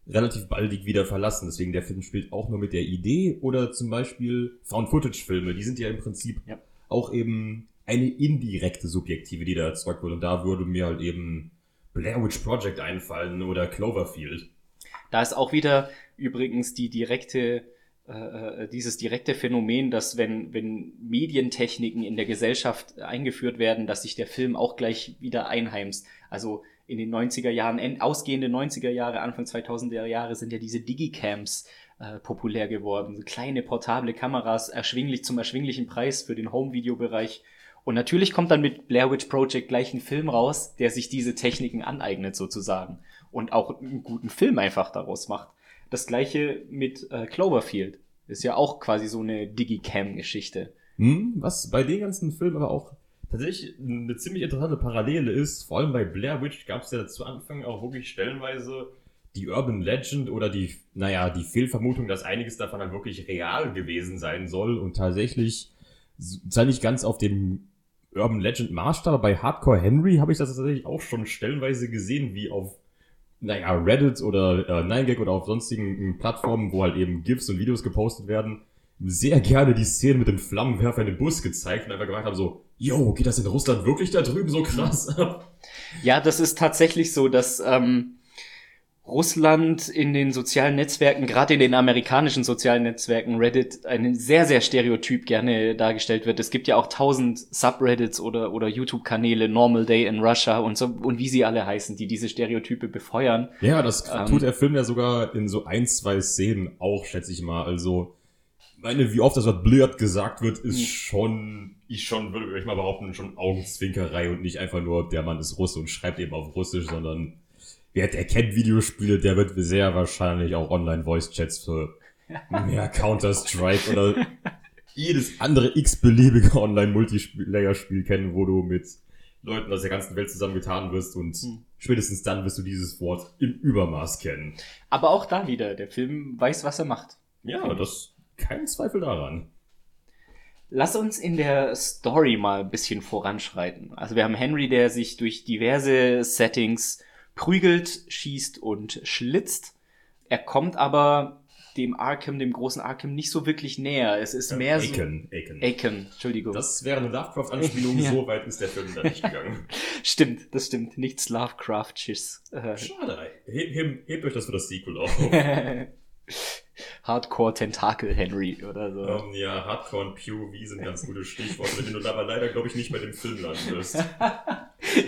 relativ baldig wieder verlassen. Deswegen der Film spielt auch nur mit der Idee. Oder zum Beispiel Found-Footage-Filme, die sind ja im Prinzip Ja. auch eben eine indirekte Subjektive, die da erzeugt wird. Und da würde mir halt eben Blair Witch Project einfallen oder Cloverfield. Da ist auch wieder übrigens die direkte, äh, äh, dieses direkte Phänomen, dass wenn, wenn Medientechniken in der Gesellschaft eingeführt werden, dass sich der Film auch gleich wieder einheimst. Also in den 90er Jahren, end, ausgehende 90er Jahre, Anfang 2000er Jahre sind ja diese Digicams äh, populär geworden. So kleine portable Kameras, erschwinglich zum erschwinglichen Preis für den Home-Video-Bereich. Und natürlich kommt dann mit Blair Witch Project gleich ein Film raus, der sich diese Techniken aneignet sozusagen und auch einen guten Film einfach daraus macht. Das gleiche mit äh, Cloverfield. Ist ja auch quasi so eine Digicam-Geschichte. Hm, was bei den ganzen Filmen aber auch tatsächlich eine ziemlich interessante Parallele ist, vor allem bei Blair Witch gab es ja zu Anfang auch wirklich stellenweise die Urban Legend oder die, naja, die Fehlvermutung, dass einiges davon halt wirklich real gewesen sein soll und tatsächlich zwar nicht ganz auf dem Urban Legend Maßstab, bei Hardcore Henry habe ich das tatsächlich auch schon stellenweise gesehen, wie auf, naja, Reddit oder äh, 9gag oder auf sonstigen Plattformen, wo halt eben GIFs und Videos gepostet werden, sehr gerne die Szene mit dem Flammenwerfer in den Bus gezeigt und einfach gemacht haben so, yo, geht das in Russland wirklich da drüben so krass ab? Ja, das ist tatsächlich so, dass ähm, Russland in den sozialen Netzwerken, gerade in den amerikanischen sozialen Netzwerken, Reddit, ein sehr, sehr stereotyp gerne dargestellt wird. Es gibt ja auch tausend Subreddits oder, oder YouTube-Kanäle, Normal Day in Russia und so, und wie sie alle heißen, die diese Stereotype befeuern. Ja, das Ähm. tut der Film ja sogar in so ein, zwei Szenen auch, schätze ich mal. Also, meine, wie oft das Wort blöd gesagt wird, ist Hm. schon, ich schon, würde ich mal behaupten, schon Augenzwinkerei und nicht einfach nur, der Mann ist Russe und schreibt eben auf Russisch, sondern wer der kennt Videospiele, der wird sehr wahrscheinlich auch Online-Voice-Chats für mehr Counter-Strike oder jedes andere x-beliebige Online-Multiplayer-Spiel kennen, wo du mit Leuten aus der ganzen Welt zusammengetan wirst und Hm. spätestens dann wirst du dieses Wort im Übermaß kennen. Aber auch da wieder, der Film weiß, was er macht. Ja, das kein Zweifel daran. Lass uns in der Story mal ein bisschen voranschreiten. Also wir haben Henry, der sich durch diverse Settings prügelt, schießt und schlitzt. Er kommt aber dem Arkham, dem großen Arkham, nicht so wirklich näher. Es ist mehr so... Aiken, Aiken. Aiken, Entschuldigung. Das wäre eine Lovecraft-Anspielung, Ja. so weit ist der Film da nicht gegangen. stimmt, das stimmt. Nichts Lovecraftsches. Äh, Schade. Heb, heb, hebt euch das für das Sequel auf. Hardcore Tentakel Henry oder so. ähm, ja, Hardcore und POV sind ganz gute Stichworte, mit denen du aber leider, glaube ich, nicht mehr im Film landen wirst.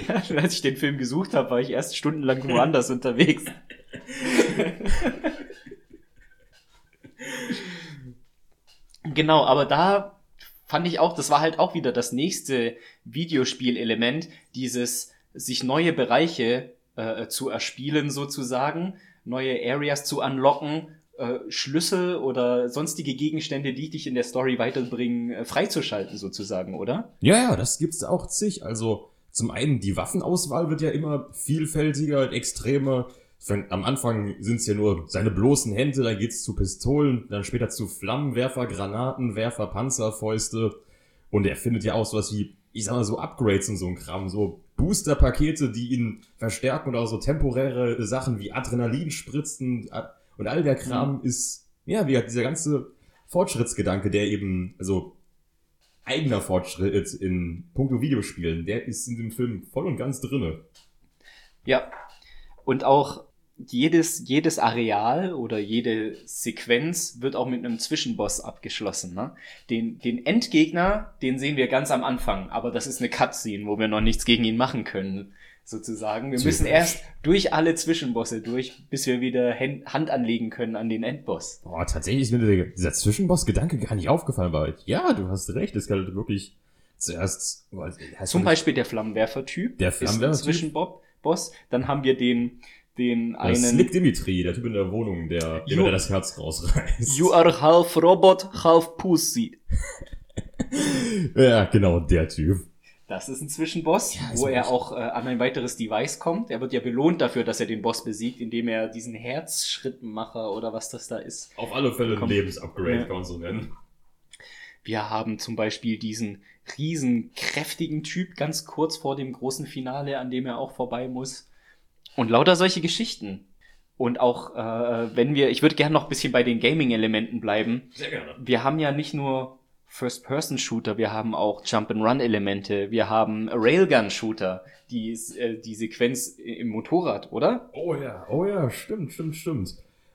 Ja, als ich den Film gesucht habe, war ich erst stundenlang woanders unterwegs. genau, aber da fand ich auch, das war halt auch wieder das nächste Videospielelement, dieses sich neue Bereiche äh, zu erspielen sozusagen, neue Areas zu unlocken, äh, Schlüssel oder sonstige Gegenstände, die dich in der Story weiterbringen, äh, freizuschalten sozusagen, oder? Ja, ja, das gibt's auch zig. Also zum einen die Waffenauswahl wird ja immer vielfältiger, extremer. Am Anfang sind's ja nur seine bloßen Hände, dann geht's zu Pistolen, dann später zu Flammenwerfer, Granatenwerfer, Panzerfäuste. Und er findet ja auch sowas wie, ich sag mal so Upgrades und so ein Kram, so Booster-Pakete, die ihn verstärken oder auch so temporäre Sachen wie Adrenalinspritzen a- und all der Kram ist, ja, wie gesagt, dieser ganze Fortschrittsgedanke, der eben, also eigener Fortschritt in puncto Videospielen, der ist in dem Film voll und ganz drinne. Ja. Und auch jedes, jedes Areal oder jede Sequenz wird auch mit einem Zwischenboss abgeschlossen. Ne? Den, den Endgegner, den sehen wir ganz am Anfang, aber das ist eine Cutscene, wo wir noch nichts gegen ihn machen können, sozusagen. Wir müssen Typisch. erst durch alle Zwischenbosse durch, bis wir wieder Hand anlegen können an den Endboss. Boah, tatsächlich ist mir dieser Zwischenboss-Gedanke gar nicht aufgefallen, weil ja, du hast recht, es galt wirklich zuerst. Zum das- Beispiel der Flammenwerfer-Typ. Der ist ein Flammenwerfer-Typ? Zwischenboss. Dann haben wir den, den einen... Slick Dimitri, der Typ in der Wohnung, der dem Jo. er das Herz rausreißt. You are half robot, half pussy. ja, genau, der Typ. Das ist ein Zwischenboss, Ja, wo er auch äh, an ein weiteres Device kommt. Er wird ja belohnt dafür, dass er den Boss besiegt, indem er diesen Herzschrittmacher oder was das da ist. Auf alle Fälle ein. Lebensupgrade, Ja. kann man so nennen. Wir haben zum Beispiel diesen riesen kräftigen Typ ganz kurz vor dem großen Finale, an dem er auch vorbei muss. Und lauter solche Geschichten. Und auch, äh, wenn wir, ich würde gerne noch ein bisschen bei den Gaming-Elementen bleiben. Sehr gerne. wir haben ja nicht nur First-Person-Shooter, wir haben auch Jump-and-Run-Elemente, wir haben Railgun-Shooter, die, äh, die Sequenz im Motorrad, oder? Oh ja, oh ja, stimmt, stimmt, stimmt.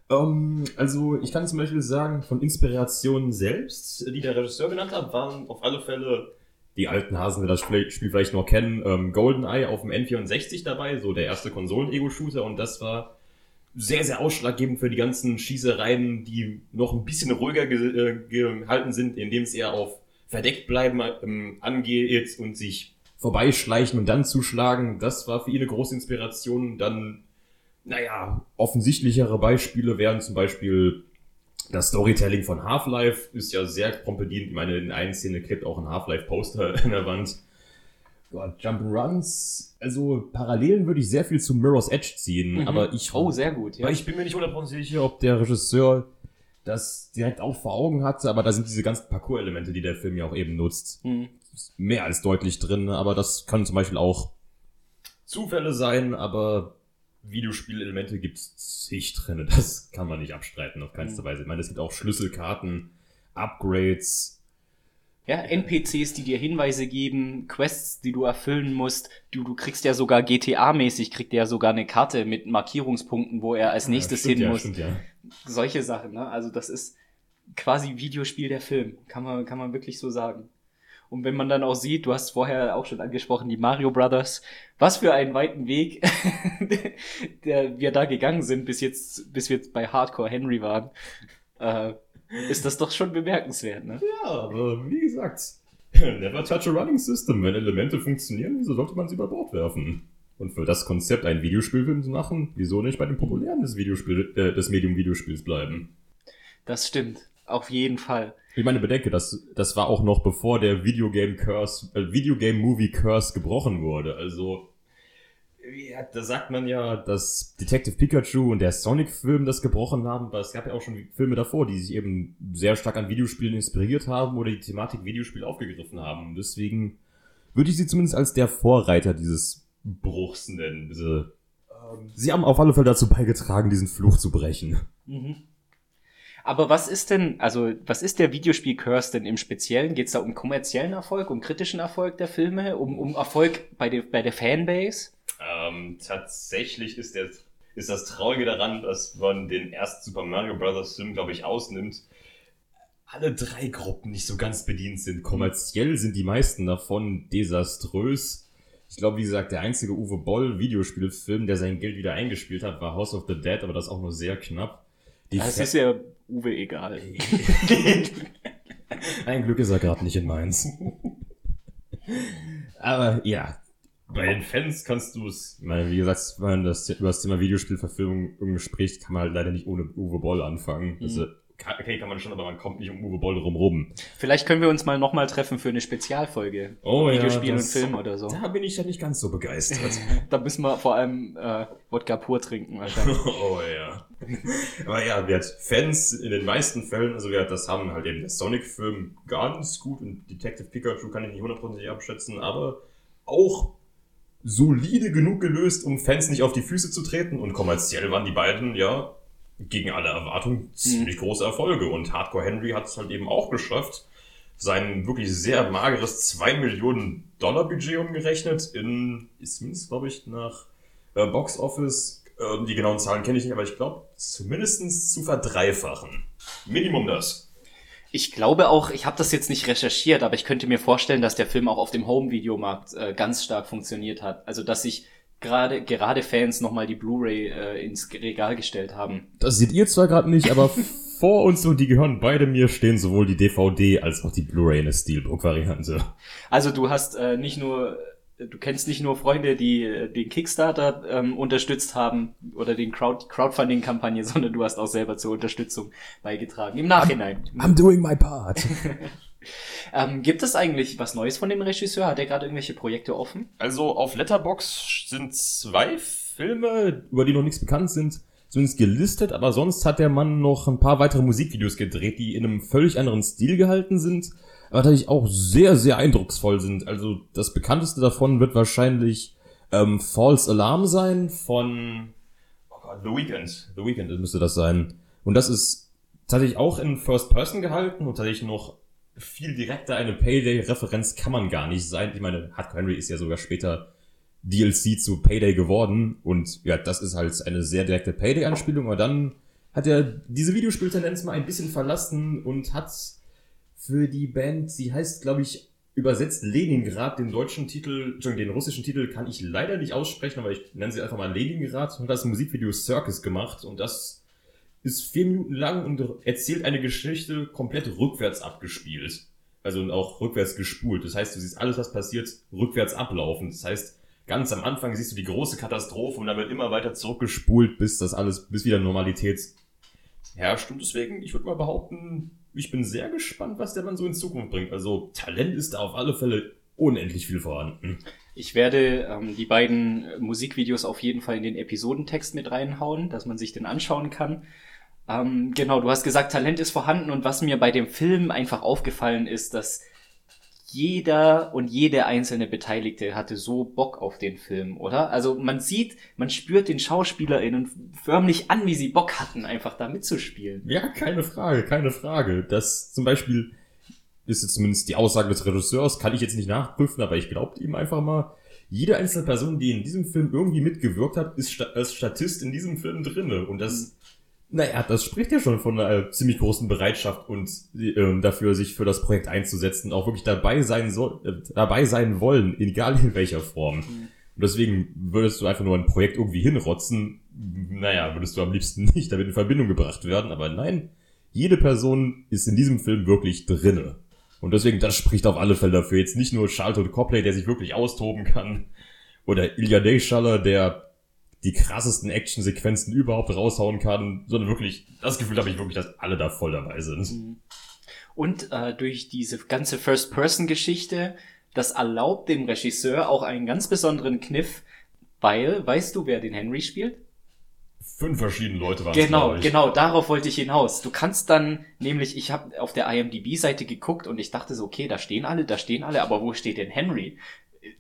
Ähm, also ich kann zum Beispiel sagen, von Inspirationen selbst, die der Regisseur genannt hat, waren auf alle Fälle die alten Hasen, die das Spiel Spiel vielleicht noch kennen, ähm, GoldenEye auf dem N64 dabei, so der erste Konsolen-Ego-Shooter und das war sehr, sehr ausschlaggebend für die ganzen Schießereien, die noch ein bisschen ruhiger ge äh, gehalten sind, indem es eher auf verdeckt bleiben ähm, angeht und sich vorbeischleichen und dann zuschlagen. Das war für ihn eine große Inspiration. Dann, naja, offensichtlichere Beispiele wären zum Beispiel das Storytelling von Half-Life ist ja sehr kompetient. Ich meine, in einer Szene klebt auch ein Half-Life-Poster in der Wand. Gott, Jump'n'Runs, also Parallelen würde ich sehr viel zu Mirror's Edge ziehen, Mhm. aber ich, Oh, sehr gut, ja. weil ich bin mir nicht hundertprozentig sicher, ob der Regisseur das direkt auch vor Augen hatte, aber da sind diese ganzen Parcours-Elemente, die der Film ja auch eben nutzt, Mhm. mehr als deutlich drin, aber das können zum Beispiel auch Zufälle sein, aber Videospielelemente gibt's zig drin, das kann man nicht abstreiten auf keinste Weise. Ich meine, es gibt auch Schlüsselkarten, Upgrades, Ja, NPCs, die dir Hinweise geben, Quests, die du erfüllen musst. Du, du kriegst ja sogar GTA-mäßig, kriegt der ja sogar eine Karte mit Markierungspunkten, wo er als nächstes stimmt hin ja, muss. Stimmt, ja. Solche Sachen, ne? Also das ist quasi Videospiel der Film, kann man, kann man wirklich so sagen. Und wenn man dann auch sieht, du hast vorher auch schon angesprochen, die Mario Brothers, was für einen weiten Weg der wir da gegangen sind, bis jetzt, bis wir jetzt bei Hardcore Henry waren, äh, ist das doch schon bemerkenswert, ne? Ja, aber wie gesagt, never touch a running system. Wenn Elemente funktionieren, wieso sollte man sie über Bord werfen? Und für das Konzept, ein Videospielfilm zu machen, wieso nicht bei dem populären des, Videospiel, äh, des Medium Videospiels bleiben? Das stimmt. Auf jeden Fall. Ich meine, bedenke, das, das war auch noch bevor der Videogame Curse, äh, Videogame Movie Curse gebrochen wurde. Also, ja, da sagt man ja, dass Detective Pikachu und der Sonic-Film das gebrochen haben, aber es gab ja auch schon Filme davor, die sich eben sehr stark an Videospielen inspiriert haben oder die Thematik Videospiel aufgegriffen haben. Deswegen würde ich sie zumindest als der Vorreiter dieses Bruchs nennen. Diese, ähm, sie haben auf alle Fälle dazu beigetragen, diesen Fluch zu brechen. Mhm. Aber was ist denn, also was ist der Videospiel-Curse denn im Speziellen? Geht es da um kommerziellen Erfolg, um kritischen Erfolg der Filme, um, um Erfolg bei, der bei der Fanbase? Ähm, tatsächlich ist, der, ist das Traurige daran, dass man den ersten Super Mario Bros. Film, glaube ich, ausnimmt, alle drei Gruppen nicht so ganz bedient sind. Kommerziell sind die meisten davon desaströs. Ich glaube, wie gesagt, der einzige Uwe Boll Videospielfilm, der sein Geld wieder eingespielt hat, war House of the Dead, aber das auch nur sehr knapp. Die Das ist ja Uwe egal. Ein Glück ist er gerade nicht in Mainz. Aber ja, bei den Fans kannst du es, ich meine, wie gesagt, wenn man das über das Thema Videospielverfilmung irgendwie spricht, kann man halt leider nicht ohne Uwe Boll anfangen. Also, kann, okay, kann man schon, aber man kommt nicht um Uwe Boll rumrum. Vielleicht können wir uns mal nochmal treffen für eine Spezialfolge. Oh ja, Videospiel das- und Film oder so. Da bin ich ja nicht ganz so begeistert. Da müssen wir vor allem äh, Wodka pur trinken wahrscheinlich. oh ja. Aber ja, wir hat Fans in den meisten Fällen, also wir hat, das haben halt eben der Sonic-Film ganz gut und Detective Pikachu kann ich nicht hundertprozentig abschätzen, aber auch solide genug gelöst, um Fans nicht auf die Füße zu treten und kommerziell waren die beiden ja gegen alle Erwartungen ziemlich große Erfolge und Hardcore Henry hat es halt eben auch geschafft, sein wirklich sehr mageres 2 Millionen Dollar Budget umgerechnet in, ist zumindest glaube ich nach äh, Box Office, äh, die genauen Zahlen kenne ich nicht, aber ich glaube zumindestens zu verdreifachen. Minimum das. Ich glaube auch, ich habe das jetzt nicht recherchiert, aber ich könnte mir vorstellen, dass der Film auch auf dem Home-Videomarkt äh, ganz stark funktioniert hat. Also dass sich gerade gerade Fans nochmal die Blu-ray äh, ins Regal gestellt haben. Das seht ihr zwar gerade nicht, aber vor uns und die gehören beide mir stehen sowohl die DVD als auch die Blu-ray in der Steelbook-Variante. Also du hast äh, nicht nur, du kennst nicht nur Freunde, die äh, den Kickstarter ähm, unterstützt haben oder den Crowd Crowdfunding-Kampagne, sondern du hast auch selber zur Unterstützung beigetragen. Im Nachhinein. I'm doing my part. Ähm, gibt es eigentlich was Neues von dem Regisseur? Hat er gerade irgendwelche Projekte offen? Also auf Letterbox sind zwei Filme, über die noch nichts bekannt sind, zumindest gelistet, aber sonst hat der Mann noch ein paar weitere Musikvideos gedreht, die in einem völlig anderen Stil gehalten sind, aber tatsächlich auch sehr, sehr eindrucksvoll sind. Also das bekannteste davon wird wahrscheinlich ähm, False Alarm sein von oh Gott, The Weeknd. The Weeknd müsste das sein. Und das ist tatsächlich auch in First Person gehalten und tatsächlich noch viel direkter eine Payday-Referenz kann man gar nicht sein. Ich meine, Hardcore Henry ist ja sogar später DLC zu Payday geworden und ja, das ist halt eine sehr direkte Payday-Anspielung, aber dann hat er diese Videospieltendenz mal ein bisschen verlassen und hat für die Band, sie heißt, glaube ich, übersetzt Leningrad, den deutschen Titel, den russischen Titel kann ich leider nicht aussprechen, aber ich nenne sie einfach mal Leningrad und das Musikvideo Circus gemacht und das ist vier Minuten lang und erzählt eine Geschichte komplett rückwärts abgespielt. Also auch rückwärts gespult. Das heißt, du siehst alles, was passiert, rückwärts ablaufen. Das heißt, ganz am Anfang siehst du die große Katastrophe und dann wird immer weiter zurückgespult, bis das alles, bis wieder Normalität herrscht. Und deswegen, ich würde mal behaupten, ich bin sehr gespannt, was der Mann so in Zukunft bringt. Also Talent ist da auf alle Fälle unendlich viel vorhanden. Ich werde ähm, die beiden Musikvideos auf jeden Fall in den Episodentext mit reinhauen, dass man sich den anschauen kann. Ähm, genau, du hast gesagt, Talent ist vorhanden und was mir bei dem Film einfach aufgefallen ist, dass jeder und jede einzelne Beteiligte hatte so Bock auf den Film, oder? Also man sieht, man spürt den SchauspielerInnen förmlich an, wie sie Bock hatten, einfach da mitzuspielen. Ja, keine Frage, keine Frage. Das zum Beispiel ist jetzt zumindest die Aussage des Regisseurs, kann ich jetzt nicht nachprüfen, aber ich glaube ihm einfach mal, jede einzelne Person, die in diesem Film irgendwie mitgewirkt hat, ist als Statist in diesem Film drinne. Und das, naja, das spricht ja schon von einer ziemlich großen Bereitschaft und ähm, dafür, sich für das Projekt einzusetzen, auch wirklich dabei sein soll, äh, dabei sein wollen, egal in welcher Form. Und deswegen würdest du einfach nur ein Projekt irgendwie hinrotzen, naja, würdest du am liebsten nicht damit in Verbindung gebracht werden, aber nein, jede Person ist in diesem Film wirklich drinne. Und deswegen, das spricht auf alle Fälle dafür. Jetzt nicht nur Charlton Copley, der sich wirklich austoben kann, oder Ilya Deyschaller, der die krassesten Actionsequenzen überhaupt raushauen kann, sondern wirklich, das Gefühl habe ich wirklich, dass alle da voll dabei sind. Und äh, durch diese ganze First-Person-Geschichte, das erlaubt dem Regisseur auch einen ganz besonderen Kniff, weil, weißt du, wer den Henry spielt? Fünf verschiedene Leute waren Genau, genau, darauf wollte ich hinaus. Du kannst dann nämlich, ich habe auf der IMDb-Seite geguckt und ich dachte so, okay, da stehen alle, da stehen alle, aber wo steht denn Henry?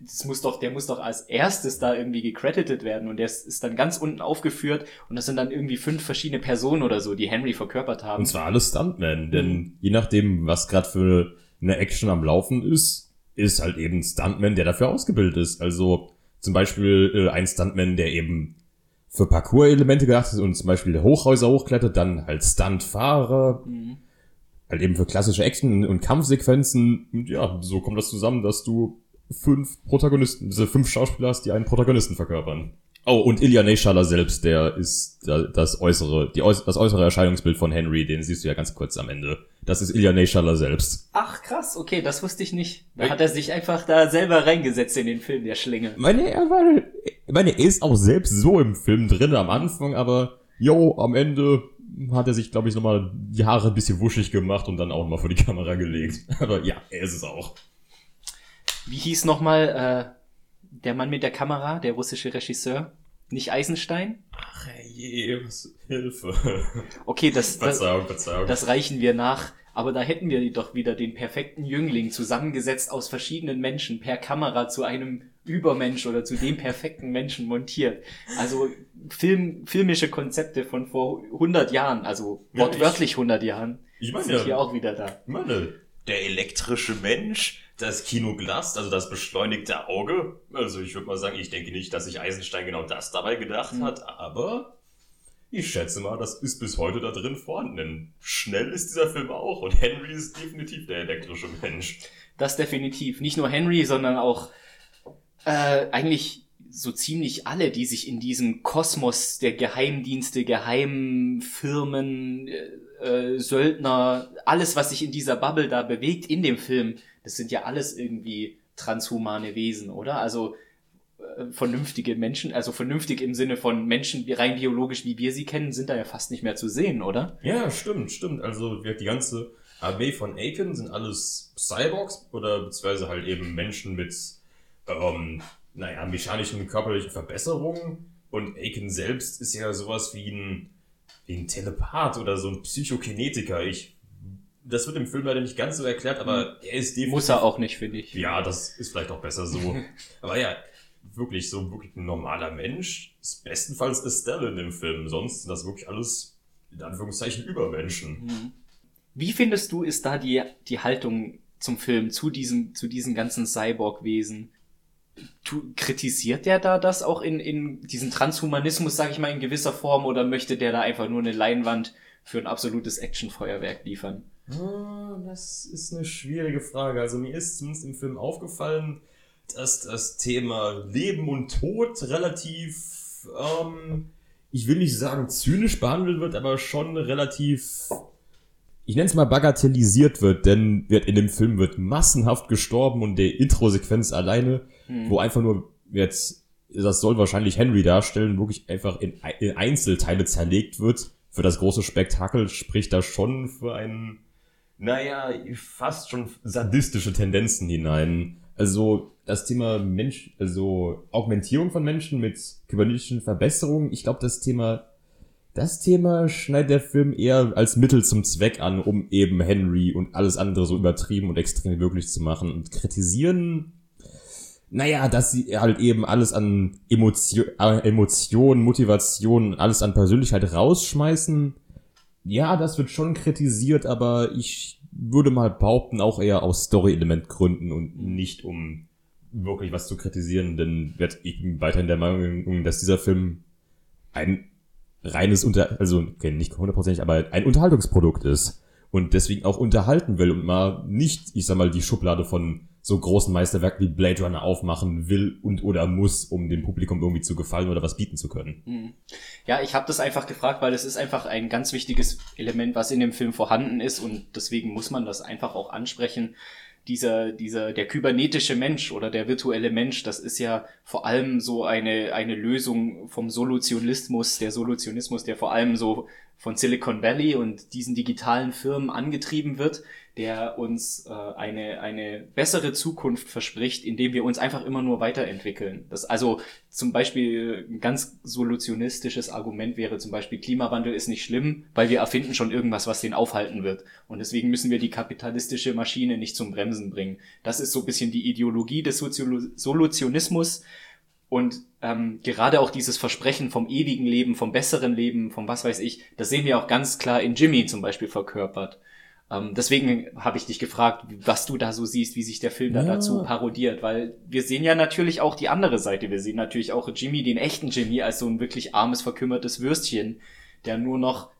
Das muss doch, der muss doch als erstes da irgendwie gecredited werden und der ist, ist dann ganz unten aufgeführt und das sind dann irgendwie fünf verschiedene Personen oder so, die Henry verkörpert haben. Und zwar alles Stuntmen, denn je nachdem, was gerade für eine Action am Laufen ist, ist halt eben ein Stuntman, der dafür ausgebildet ist. Also zum Beispiel äh, ein Stuntman, der eben für Parcours-Elemente gedacht ist und zum Beispiel Hochhäuser hochklettert, dann halt Stuntfahrer, halt eben für klassische Action- und Kampfsequenzen. Und ja, so kommt das zusammen, dass du fünf Protagonisten, diese fünf Schauspieler hast, die einen Protagonisten verkörpern. Oh, und Ilya Neyschaller selbst, der ist da- das äußere, die, das äußere Erscheinungsbild von Henry, den siehst du ja ganz kurz am Ende. Das ist Ilya Neyschaller selbst. Ach krass, okay, das wusste ich nicht. Da hat er sich einfach da selber reingesetzt in den Film, der Schlinge. meine, er war, ich meine, er ist auch selbst so im Film drin am Anfang, aber jo, am Ende hat er sich, glaube ich, nochmal die Haare ein bisschen wuschig gemacht und dann auch nochmal vor die Kamera gelegt. Aber ja, er ist es auch. Wie hieß nochmal äh, der Mann mit der Kamera, der russische Regisseur? Nicht Eisenstein? Ach je, was, Hilfe. Okay, das, das, Verzeihung, Verzeihung. das reichen wir nach. Aber da hätten wir doch wieder den perfekten Jüngling zusammengesetzt aus verschiedenen Menschen per Kamera zu einem Übermensch oder zu dem perfekten Menschen montiert. Also Film, filmische Konzepte von vor 100 Jahren, also wortwörtlich 100 Jahren, ich meine sind hier auch wieder da. Ich meine, der elektrische Mensch, das Kinoglas, also das beschleunigte Auge. Also ich würde mal sagen, ich denke nicht, dass sich Eisenstein genau das dabei gedacht hat, aber ich schätze mal, das ist bis heute da drin vorhanden. Denn schnell ist dieser Film auch und Henry ist definitiv der elektrische Mensch. Das definitiv. Nicht nur Henry, sondern auch äh, eigentlich so ziemlich alle, die sich in diesem Kosmos der Geheimdienste, Geheimfirmen, äh, äh, Söldner, alles, was sich in dieser Bubble da bewegt in dem Film, das sind ja alles irgendwie transhumane Wesen, oder? Also äh, vernünftige Menschen, also vernünftig im Sinne von Menschen, rein biologisch, wie wir sie kennen, sind da ja fast nicht mehr zu sehen, oder? Ja, stimmt, stimmt. Also die ganze Armee von Aiken sind alles Cyborgs oder beziehungsweise halt eben Menschen mit, ähm, naja, mechanischen körperlichen Verbesserungen. Und Aiken selbst ist ja sowas wie ein, wie ein Telepath oder so ein Psychokinetiker. Ich, das wird im Film leider nicht ganz so erklärt, aber er ist definitiv Muss er auch nicht, finde ich. ja, das ist vielleicht auch besser so. Aber ja, wirklich so wirklich ein normaler Mensch. Ist bestenfalls Estelle in dem Film. Sonst sind das wirklich alles, in Anführungszeichen, Übermenschen. Wie findest du, ist da die, die Haltung zum Film, zu diesem, zu diesen ganzen Cyborg-Wesen? Tu, kritisiert der da das auch in, in diesen Transhumanismus, sag ich mal, in gewisser Form, oder möchte der da einfach nur eine Leinwand für ein absolutes Actionfeuerwerk liefern? Ah, Das ist eine schwierige Frage. Also mir ist zumindest im Film aufgefallen, dass das Thema Leben und Tod relativ, ähm, ich will nicht sagen zynisch behandelt wird, aber schon relativ, ich nenne es mal bagatellisiert wird, denn wird in dem Film wird massenhaft gestorben und der Intro-Sequenz alleine, wo einfach nur jetzt, das soll wahrscheinlich Henry darstellen, wirklich einfach in, in Einzelteile zerlegt wird. Für das große Spektakel spricht da schon für einen naja, fast schon sadistische Tendenzen hinein. Also das Thema Mensch, also Augmentierung von Menschen mit kybernetischen Verbesserungen, ich glaube, das Thema, das Thema schneidet der Film eher als Mittel zum Zweck an, um eben Henry und alles andere so übertrieben und extrem möglich zu machen. Und kritisieren, naja, dass sie halt eben alles an Emotion, äh, Emotionen, Motivation, alles an Persönlichkeit rausschmeißen. Ja, das wird schon kritisiert, aber ich würde mal behaupten, auch eher aus Story-Element-Gründen und nicht um wirklich was zu kritisieren, denn werd ich bin weiterhin der Meinung, dass dieser Film ein reines Unter, also okay, nicht hundertprozentig, aber ein Unterhaltungsprodukt ist und deswegen auch unterhalten will und mal nicht, ich sag mal, die Schublade von so großen Meisterwerken wie Blade Runner aufmachen will und oder muss, um dem Publikum irgendwie zu gefallen oder was bieten zu können. Mhm. Ja, ich habe das einfach gefragt, weil es ist einfach ein ganz wichtiges Element, was in dem Film vorhanden ist und deswegen muss man das einfach auch ansprechen. Dieser, dieser, der kybernetische Mensch oder der virtuelle Mensch, das ist ja vor allem so eine, eine Lösung vom Solutionismus, der Solutionismus, der vor allem so von Silicon Valley und diesen digitalen Firmen angetrieben wird, der uns äh, eine, eine bessere Zukunft verspricht, indem wir uns einfach immer nur weiterentwickeln. Das also zum Beispiel ein ganz solutionistisches Argument wäre zum Beispiel Klimawandel ist nicht schlimm, weil wir erfinden schon irgendwas, was den aufhalten wird. Und deswegen müssen wir die kapitalistische Maschine nicht zum Bremsen bringen. Das ist so ein bisschen die Ideologie des Soziolo- Solutionismus. Und ähm, gerade auch dieses Versprechen vom ewigen Leben, vom besseren Leben, vom was weiß ich, das sehen wir auch ganz klar in Jimmy zum Beispiel verkörpert. Ähm, deswegen habe ich dich gefragt, was du da so siehst, wie sich der Film da Ja. dazu parodiert, weil wir sehen ja natürlich auch die andere Seite. Wir sehen natürlich auch Jimmy, den echten Jimmy, als so ein wirklich armes, verkümmertes Würstchen, der nur noch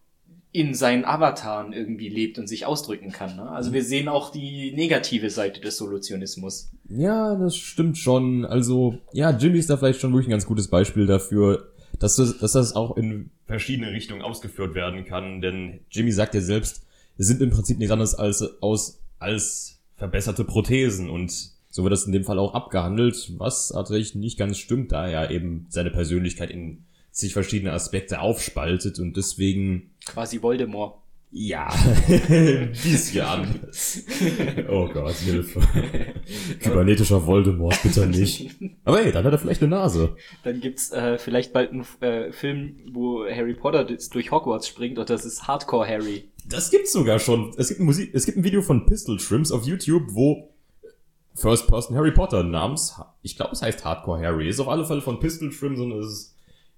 in seinen Avataren irgendwie lebt und sich ausdrücken kann. Ne? Also wir sehen auch die negative Seite des Solutionismus. Ja, das stimmt schon. Also, ja, Jimmy ist da vielleicht schon wirklich ein ganz gutes Beispiel dafür, dass das, dass das auch in verschiedene Richtungen ausgeführt werden kann. Denn Jimmy sagt ja selbst, es sind im Prinzip nichts anderes als, aus, als verbesserte Prothesen. Und so wird das in dem Fall auch abgehandelt, was tatsächlich nicht ganz stimmt, da er eben seine Persönlichkeit in sich verschiedene Aspekte aufspaltet und deswegen Quasi Voldemort. ja, an. Oh Gott, Hilfe. Kybernetischer Voldemort, bitte nicht. Aber hey, dann hat er vielleicht eine Nase. Dann gibt's äh, vielleicht bald einen äh, Film, wo Harry Potter durch Hogwarts springt und das ist Hardcore Harry. Das gibt's sogar schon. Es gibt, ein Musik, es gibt ein Video von Pistol Shrimps auf YouTube, wo First Person Harry Potter namens, ich glaube es heißt Hardcore Harry, ist auf alle Fälle von Pistol Shrimps und es ist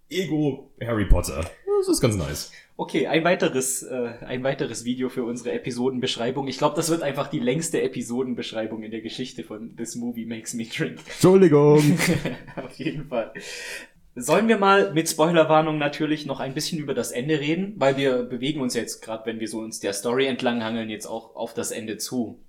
Ego Harry Potter. Das ist ganz nice. Okay, ein weiteres, äh, ein weiteres Video für unsere Episodenbeschreibung. Ich glaube, das wird einfach die längste Episodenbeschreibung in der Geschichte von This Movie Makes Me Drink. Entschuldigung. Auf jeden Fall. Sollen wir mal mit Spoilerwarnung natürlich noch ein bisschen über das Ende reden, weil wir bewegen uns jetzt gerade, wenn wir so uns der Story entlanghangeln, jetzt auch auf das Ende zu.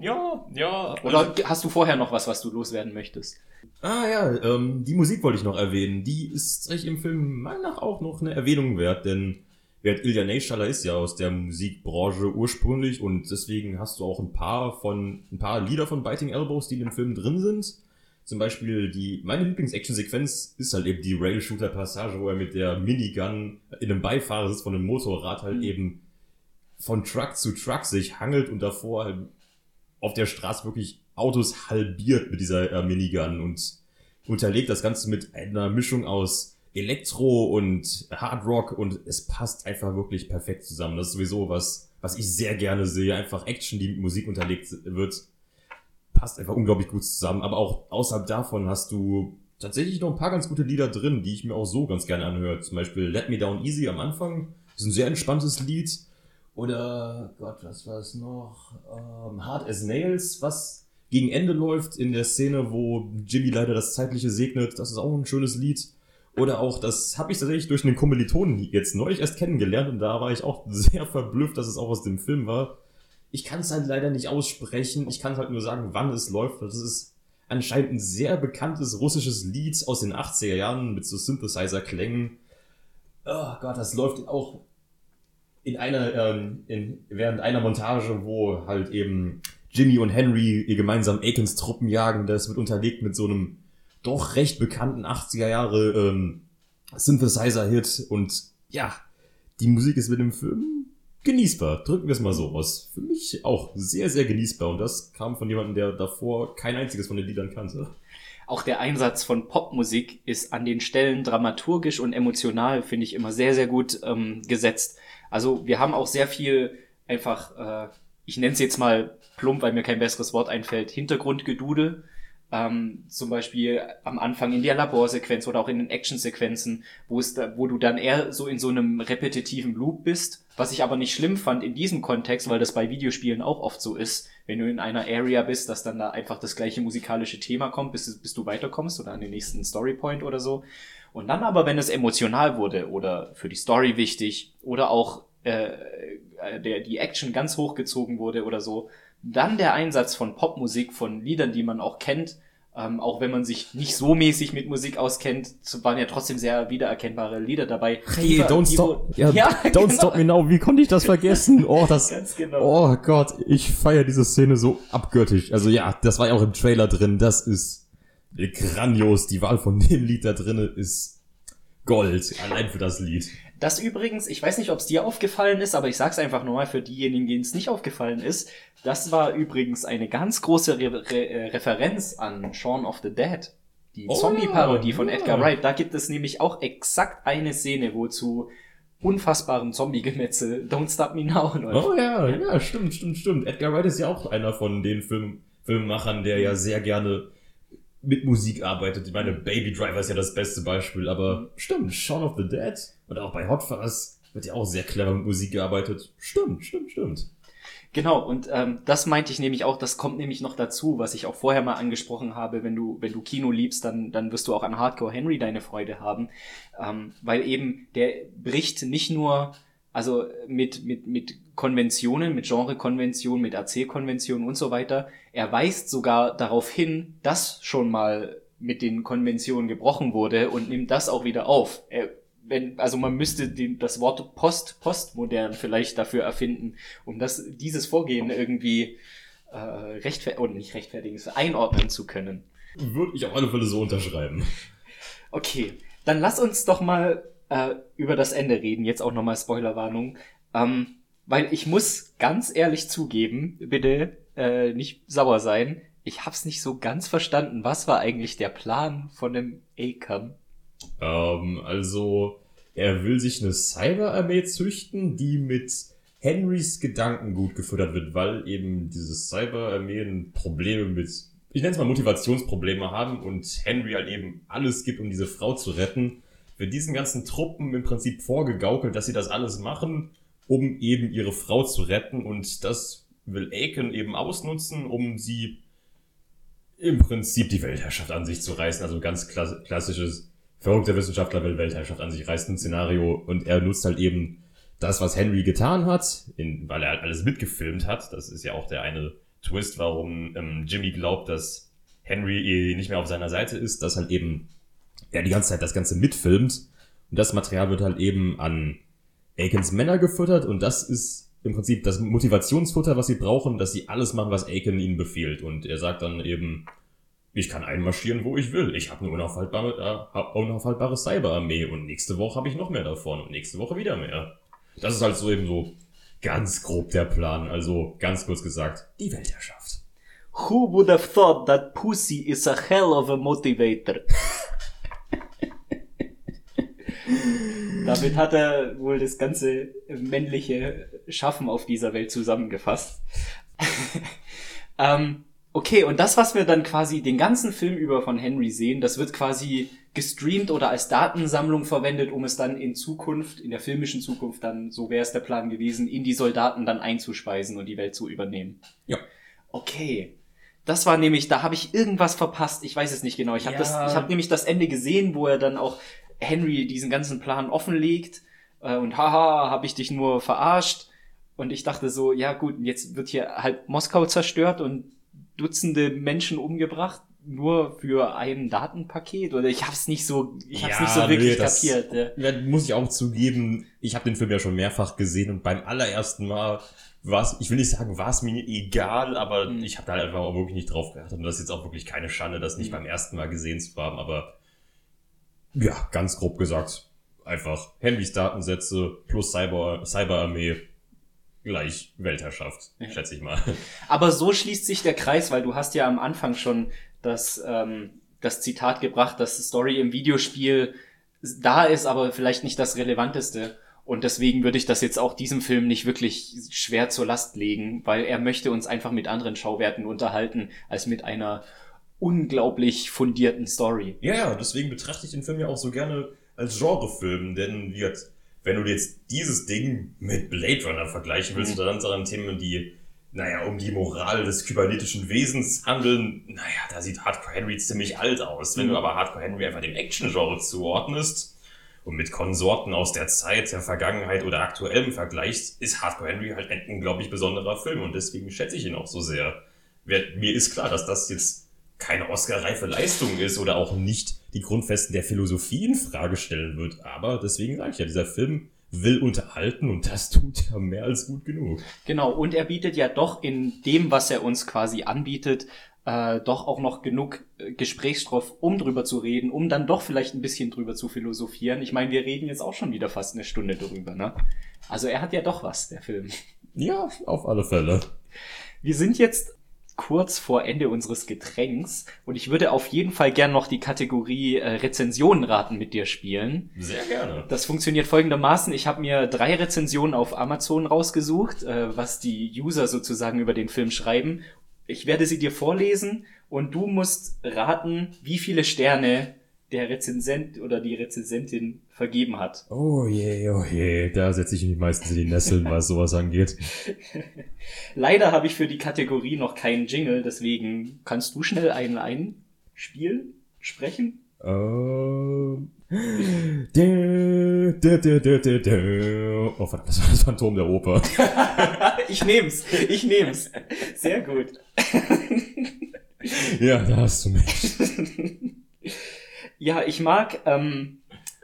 Ja, ja. Oder hast du vorher noch was, was du loswerden möchtest? Ah ja, ähm, die Musik wollte ich noch erwähnen. Die ist tatsächlich im Film meiner Meinung nach auch noch eine Erwähnung wert, denn Gerd Ilja Neyschaller ist ja aus der Musikbranche ursprünglich und deswegen hast du auch ein paar von ein paar Lieder von Biting Elbows, die in dem Film drin sind. Zum Beispiel die meine Lieblings-Action-Sequenz ist halt eben die Rail-Shooter-Passage, wo er mit der Minigun in einem Beifahrersitz von einem Motorrad halt eben von Truck zu Truck sich hangelt und davor halt auf der Straße wirklich Autos halbiert mit dieser äh, Minigun und unterlegt das Ganze mit einer Mischung aus Elektro und Hard Rock und es passt einfach wirklich perfekt zusammen. Das ist sowieso was, was ich sehr gerne sehe. Einfach Action, die mit Musik unterlegt wird, passt einfach unglaublich gut zusammen. Aber auch außerhalb davon hast du tatsächlich noch ein paar ganz gute Lieder drin, die ich mir auch so ganz gerne anhöre. Zum Beispiel Let Me Down Easy am Anfang. Das ist ein sehr entspanntes Lied. Oder, Gott, was war es noch? Ähm, Hard as Nails, was gegen Ende läuft in der Szene, wo Jimmy leider das Zeitliche segnet. Das ist auch ein schönes Lied. Oder auch, das habe ich tatsächlich durch einen Kommilitonen jetzt neulich erst kennengelernt und da war ich auch sehr verblüfft, dass es auch aus dem Film war. Ich kann es halt leider nicht aussprechen. Ich kann halt nur sagen, wann es läuft. Das ist anscheinend ein sehr bekanntes russisches Lied aus den 80er Jahren mit so Synthesizer-Klängen. Oh Gott, das läuft auch in einer, ähm, in, während einer Montage, wo halt eben Jimmy und Henry ihr gemeinsam Akins Truppen jagen. Das wird unterlegt mit so einem doch recht bekannten 80er Jahre ähm, Synthesizer-Hit. Und ja, die Musik ist mit dem Film genießbar. Drücken wir es mal so aus. Für mich auch sehr, sehr genießbar. Und das kam von jemandem, der davor kein einziges von den Liedern kannte. Auch der Einsatz von Popmusik ist an den Stellen dramaturgisch und emotional, finde ich, immer sehr, sehr gut ähm, gesetzt. Also wir haben auch sehr viel einfach, äh, ich nenne es jetzt mal plump, weil mir kein besseres Wort einfällt, Hintergrundgedudel. Ähm, zum Beispiel am Anfang in der Laborsequenz oder auch in den Actionsequenzen, wo es da, wo du dann eher so in so einem repetitiven Loop bist, was ich aber nicht schlimm fand in diesem Kontext, weil das bei Videospielen auch oft so ist, wenn du in einer Area bist, dass dann da einfach das gleiche musikalische Thema kommt, bis, bis du weiterkommst oder an den nächsten Storypoint oder so. Und dann aber, wenn es emotional wurde oder für die Story wichtig oder auch äh, äh, der, die Action ganz hochgezogen wurde oder so, dann der Einsatz von Popmusik, von Liedern, die man auch kennt, ähm, auch wenn man sich nicht so mäßig mit Musik auskennt, waren ja trotzdem sehr wiedererkennbare Lieder dabei. Hey, don't die- stop, ja, Ja, don't genau. stop me now. Wie konnte ich das vergessen? Oh, das, Ganz genau. oh Gott, ich feiere diese Szene so abgöttisch. Also ja, das war ja auch im Trailer drin. Das ist grandios. Die Wahl von dem Lied da drinne ist Gold. Allein für das Lied. Das übrigens, ich weiß nicht, ob es dir aufgefallen ist, aber ich sag's einfach nochmal für diejenigen, denen es nicht aufgefallen ist. Das war übrigens eine ganz große Re Re äh, Referenz an Shaun of the Dead. Die Oh, Zombie-Parodie von. Edgar Wright. Da gibt es nämlich auch exakt eine Szene, wo zu unfassbarem Zombie-Gemetzel Don't Stop Me Now läuft. Oh ja, ja, stimmt, stimmt, stimmt. Edgar Wright ist ja auch einer von den Film Filmemachern, der ja sehr gerne mit Musik arbeitet. Ich meine, Baby Driver ist ja das beste Beispiel, aber stimmt, Shaun of the Dead oder auch bei Hot Fuzz wird ja auch sehr clever mit Musik gearbeitet. Stimmt, stimmt, stimmt. Genau, und ähm, das meinte ich nämlich auch, das kommt nämlich noch dazu, was ich auch vorher mal angesprochen habe, wenn du, wenn du Kino liebst, dann, dann wirst du auch an Hardcore Henry deine Freude haben. Ähm, weil eben der bricht nicht nur, also mit, mit, mit Konventionen, mit Genrekonventionen, mit Erzählkonventionen und so weiter, er weist sogar darauf hin, dass schon mal mit den Konventionen gebrochen wurde und nimmt das auch wieder auf. Er, wenn, also man müsste den, das Wort Post, postmodern vielleicht dafür erfinden, um das, dieses Vorgehen irgendwie äh, rechtfertigen, oder nicht rechtfertigen, einordnen zu können. Würde ich auf alle Fälle so unterschreiben. Okay, dann lass uns doch mal äh, über das Ende reden. Jetzt auch nochmal Spoilerwarnung. Ähm, weil ich muss ganz ehrlich zugeben, bitte äh, nicht sauer sein. Ich hab's nicht so ganz verstanden. Was war eigentlich der Plan von dem Akon? Ähm, also, er will sich eine Cyberarmee züchten, die mit Henrys Gedanken gut gefüttert wird, weil eben diese Cyberarmeen Probleme mit, ich nenne es mal Motivationsprobleme haben und Henry halt eben alles gibt, um diese Frau zu retten. Wird diesen ganzen Truppen im Prinzip vorgegaukelt, dass sie das alles machen, um eben ihre Frau zu retten und das will Aiken eben ausnutzen, um sie im Prinzip die Weltherrschaft an sich zu reißen. Also ganz klass klassisches verrückter Wissenschaftler will Weltherrschaft an sich reißen Szenario und er nutzt halt eben das, was Henry getan hat, in, weil er halt alles mitgefilmt hat. Das ist ja auch der eine Twist, warum ähm, Jimmy glaubt, dass Henry eh nicht mehr auf seiner Seite ist, dass halt eben er die ganze Zeit das Ganze mitfilmt und das Material wird halt eben an Akens Männer gefüttert und das ist im Prinzip das Motivationsfutter, was sie brauchen, dass sie alles machen, was Aiken ihnen befiehlt. Und er sagt dann eben, ich kann einmarschieren, wo ich will. Ich habe eine unaufhaltbare, äh, unaufhaltbare Cyberarmee und nächste Woche habe ich noch mehr davon und nächste Woche wieder mehr. Das ist halt so eben so ganz grob der Plan. Also ganz kurz gesagt, die Weltherrschaft. Who would have thought that pussy is a hell of a motivator? Damit hat er wohl das ganze männliche Schaffen auf dieser Welt zusammengefasst. ähm, okay, und das, was wir dann quasi den ganzen Film über von Henry sehen, das wird quasi gestreamt oder als Datensammlung verwendet, um es dann in Zukunft, in der filmischen Zukunft dann, so wäre es der Plan gewesen, in die Soldaten dann einzuspeisen und die Welt zu übernehmen. Ja. Okay. Das war nämlich, da habe ich irgendwas verpasst. Ich weiß es nicht genau. Ich habe Ja. das, ich habe nämlich das Ende gesehen, wo er dann auch Henry diesen ganzen Plan offenlegt äh, und haha, habe ich dich nur verarscht. Und ich dachte so, ja gut, jetzt wird hier halt Moskau zerstört und Dutzende Menschen umgebracht, nur für ein Datenpaket. Oder ich hab's nicht so, ich hab's nicht so wirklich das- kapiert. Ja. Muss ich auch zugeben, ich habe den Film ja schon mehrfach gesehen und beim allerersten Mal war es, ich will nicht sagen, war es mir egal, aber Mhm. ich habe da einfach auch wirklich nicht drauf geachtet und das ist jetzt auch wirklich keine Schande, das nicht Mhm. beim ersten Mal gesehen zu haben, aber ja, ganz grob gesagt, einfach Henrys Datensätze plus Cyber, Cyberarmee gleich Weltherrschaft, schätze ich mal. Aber so schließt sich der Kreis, weil du hast ja am Anfang schon das, ähm, das Zitat gebracht, dass Story im Videospiel da ist, aber vielleicht nicht das Relevanteste. Und deswegen würde ich das jetzt auch diesem Film nicht wirklich schwer zur Last legen, weil er möchte uns einfach mit anderen Schauwerten unterhalten, als mit einer unglaublich fundierten Story. Ja, ja, deswegen betrachte ich den Film ja auch so gerne als Genrefilm, denn wie gesagt, wenn du jetzt dieses Ding mit Blade Runner vergleichen willst, Mhm. oder dann daran Themen, die, naja, um die Moral des kybernetischen Wesens handeln, naja, da sieht Hardcore Henry ziemlich alt aus. Wenn Mhm. du aber Hardcore Henry einfach dem Action-Genre zuordnest und mit Konsorten aus der Zeit, der Vergangenheit oder aktuellem vergleichst, ist Hardcore Henry halt ein unglaublich besonderer Film und deswegen schätze ich ihn auch so sehr. Mir ist klar, dass das jetzt keine Oscar-reife Leistung ist oder auch nicht die Grundfesten der Philosophie in Frage stellen wird. Aber deswegen sage ich ja, dieser Film will unterhalten und das tut er mehr als gut genug. Genau, und er bietet ja doch in dem, was er uns quasi anbietet, äh, doch auch noch genug äh, Gesprächsstoff, um drüber zu reden, um dann doch vielleicht ein bisschen drüber zu philosophieren. Ich meine, wir reden jetzt auch schon wieder fast eine Stunde drüber, ne? Also er hat ja doch was, der Film. Ja, auf alle Fälle. Wir sind jetzt kurz vor Ende unseres Getränks und ich würde auf jeden Fall gern noch die Kategorie äh, Rezensionenraten mit dir spielen. Sehr gerne. Das funktioniert folgendermaßen. Ich habe mir drei Rezensionen auf Amazon rausgesucht, äh, was die User sozusagen über den Film schreiben. Ich werde sie dir vorlesen und du musst raten, wie viele Sterne der Rezensent oder die Rezensentin vergeben hat. Oh je, oh je, da setze ich mich meistens in die Nesseln, was sowas angeht. Leider habe ich für die Kategorie noch keinen Jingle, deswegen kannst du schnell einen einspielen, sprechen? Ähm. Oh verdammt, das war das Phantom der Oper. ich nehm's, ich nehm's. Sehr gut. Ja, da hast du mich. Ja, ich mag, ähm,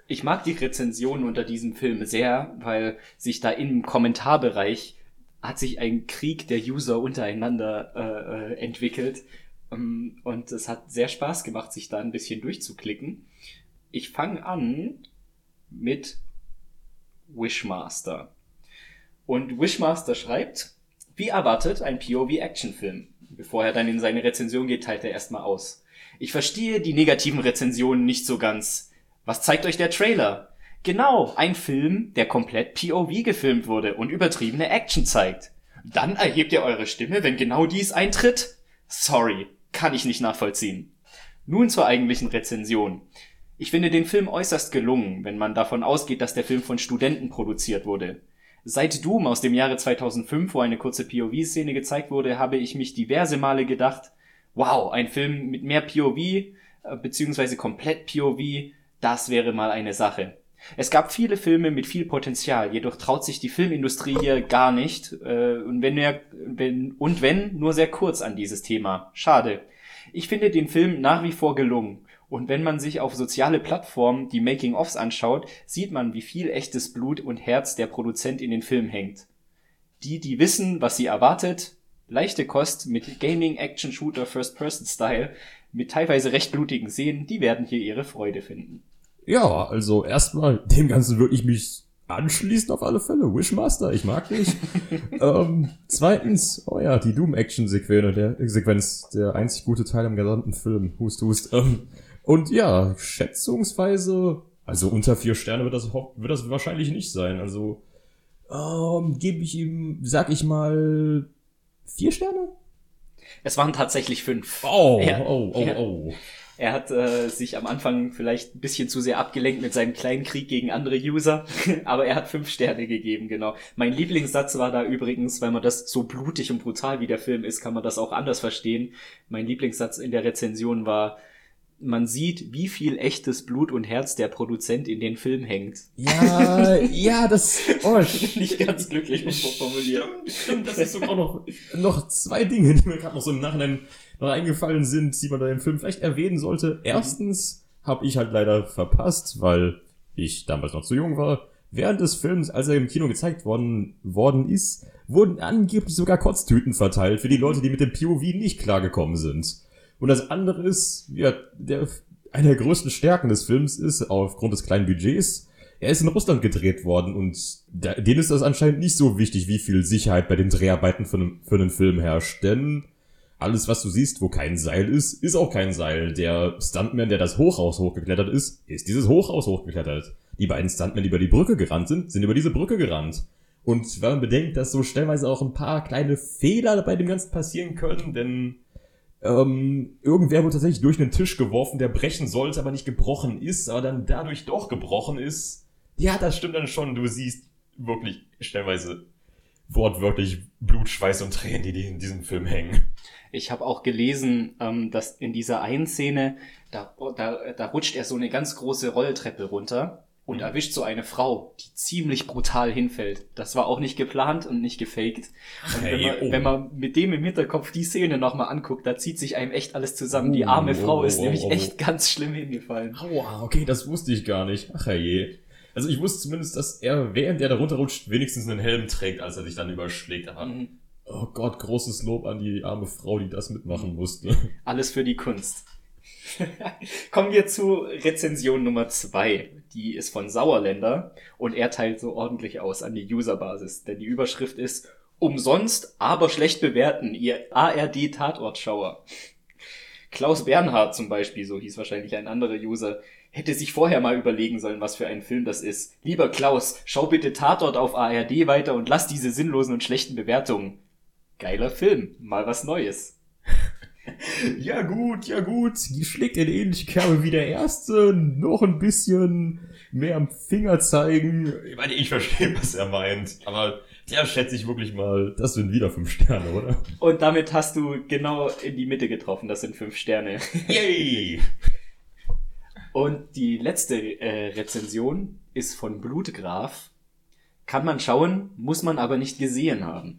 ich mag die Rezensionen unter diesem Film sehr, weil sich da im Kommentarbereich hat sich ein Krieg der User untereinander äh, äh, entwickelt. Ähm, und es hat sehr Spaß gemacht, sich da ein bisschen durchzuklicken. Ich fange an mit Wishmaster. Und Wishmaster schreibt, wie erwartet, ein POV-Actionfilm. Bevor er dann in seine Rezension geht, teilt er erstmal aus. Ich verstehe die negativen Rezensionen nicht so ganz. Was zeigt euch der Trailer? Genau, ein Film, der komplett POV gefilmt wurde und übertriebene Action zeigt. Dann erhebt ihr eure Stimme, wenn genau dies eintritt? Sorry, kann ich nicht nachvollziehen. Nun zur eigentlichen Rezension. Ich finde den Film äußerst gelungen, wenn man davon ausgeht, dass der Film von Studenten produziert wurde. Seit Doom aus dem Jahre 2005, wo eine kurze POV-Szene gezeigt wurde, habe ich mich diverse Male gedacht, wow, ein Film mit mehr POV, äh, beziehungsweise komplett POV, das wäre mal eine Sache. Es gab viele Filme mit viel Potenzial, jedoch traut sich die Filmindustrie hier gar nicht, äh, und wenn, er, wenn, und wenn, nur sehr kurz an dieses Thema. Schade. Ich finde den Film nach wie vor gelungen. Und wenn man sich auf soziale Plattformen die Making-ofs anschaut, sieht man, wie viel echtes Blut und Herz der Produzent in den Film hängt. Die, die wissen, was sie erwartet, leichte Kost mit Gaming, Action, Shooter, First-Person-Style, mit teilweise recht blutigen Szenen, die werden hier ihre Freude finden. Ja, also erstmal dem Ganzen würde ich mich anschließen auf alle Fälle. Wishmaster, ich mag dich. ähm, zweitens, oh ja, die Doom-Action-Sequenz, der Sequenz, der einzig gute Teil im gesamten Film. Hust, hust. Ähm, und ja, schätzungsweise, also unter vier Sterne wird das, wird das wahrscheinlich nicht sein. Also ähm, gebe ich ihm, sag ich mal, vier Sterne? Es waren tatsächlich fünf. Oh, Ja, oh, oh, oh. Er hat äh, sich am Anfang vielleicht ein bisschen zu sehr abgelenkt mit seinem kleinen Krieg gegen andere User, aber er hat fünf Sterne gegeben, genau. Mein Lieblingssatz war da übrigens, weil man das so blutig und brutal wie der Film ist, kann man das auch anders verstehen. Mein Lieblingssatz in der Rezension war, man sieht, wie viel echtes Blut und Herz der Produzent in den Film hängt. Ja, ja, das, oh, Nicht ganz glücklich formuliert. Stimmt, das ist sogar auch noch, noch zwei Dinge, die mir gerade noch so im Nachhinein noch eingefallen sind, die man da im Film vielleicht erwähnen sollte. Erstens habe ich halt leider verpasst, weil ich damals noch zu jung war. Während des Films, als er im Kino gezeigt worden, worden ist, wurden angeblich sogar Kotztüten verteilt für die Leute, die mit dem POV nicht klargekommen sind. Und das andere ist, ja, der, eine der größten Stärken des Films ist, aufgrund des kleinen Budgets, er ist in Russland gedreht worden und da, denen ist das anscheinend nicht so wichtig, wie viel Sicherheit bei den Dreharbeiten für für einen Film herrscht, denn alles, was du siehst, wo kein Seil ist, ist auch kein Seil. Der Stuntman, der das Hochhaus hochgeklettert ist, ist dieses Hochhaus hochgeklettert. Die beiden Stuntmen, die über die Brücke gerannt sind, sind über diese Brücke gerannt. Und wenn man bedenkt, dass so stellenweise auch ein paar kleine Fehler bei dem Ganzen passieren können, denn ähm, irgendwer wurde tatsächlich durch einen Tisch geworfen, der brechen sollte, aber nicht gebrochen ist, aber dann dadurch doch gebrochen ist. Ja, das stimmt dann schon. Du siehst wirklich stellenweise wortwörtlich Blut, Schweiß und Tränen, die in diesem Film hängen. Ich habe auch gelesen, ähm, dass in dieser einen Szene, da, da, da rutscht er so eine ganz große Rolltreppe runter und Mhm. erwischt so eine Frau, die ziemlich brutal hinfällt. Das war auch nicht geplant und nicht gefaked. Und wenn, Hey, man, oh. wenn man mit dem im Hinterkopf die Szene nochmal anguckt, da zieht sich einem echt alles zusammen. Die Oh, arme oh, Frau ist oh, nämlich oh. echt ganz schlimm hingefallen. Aua, okay, das wusste ich gar nicht. Ach je. Also ich wusste zumindest, dass er, während er da runterrutscht, wenigstens einen Helm trägt, als er sich dann überschlägt. Aber, Mhm. oh Gott, großes Lob an die arme Frau, die das mitmachen musste. Alles für die Kunst. Kommen wir zu Rezension Nummer zwei. Die ist von Sauerländer und er teilt so ordentlich aus an die Userbasis, denn die Überschrift ist Umsonst, aber schlecht bewerten, ihr ARD-Tatortschauer. Klaus Bernhard zum Beispiel, so hieß wahrscheinlich ein anderer User, hätte sich vorher mal überlegen sollen, was für ein Film das ist. Lieber Klaus, schau bitte Tatort auf ARD weiter und lass diese sinnlosen und schlechten Bewertungen. Geiler Film, mal was Neues. ja gut, ja gut, die schlägt in ähnliche Kerbe wie der erste, noch ein bisschen mehr am Finger zeigen. Ich meine, ich verstehe, was er meint, aber der schätze ich wirklich mal, das sind wieder fünf Sterne, oder? Und damit hast du genau in die Mitte getroffen. Das sind fünf Sterne. Yay! Und die letzte äh, Rezension ist von Blutgraf. Kann man schauen, muss man aber nicht gesehen haben.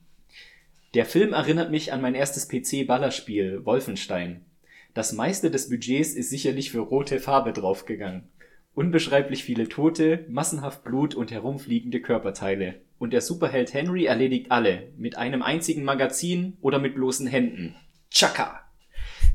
Der Film erinnert mich an mein erstes PC-Ballerspiel, Wolfenstein. Das meiste des Budgets ist sicherlich für rote Farbe draufgegangen. Unbeschreiblich viele Tote, massenhaft Blut und herumfliegende Körperteile. Und der Superheld Henry erledigt alle, mit einem einzigen Magazin oder mit bloßen Händen. Chaka!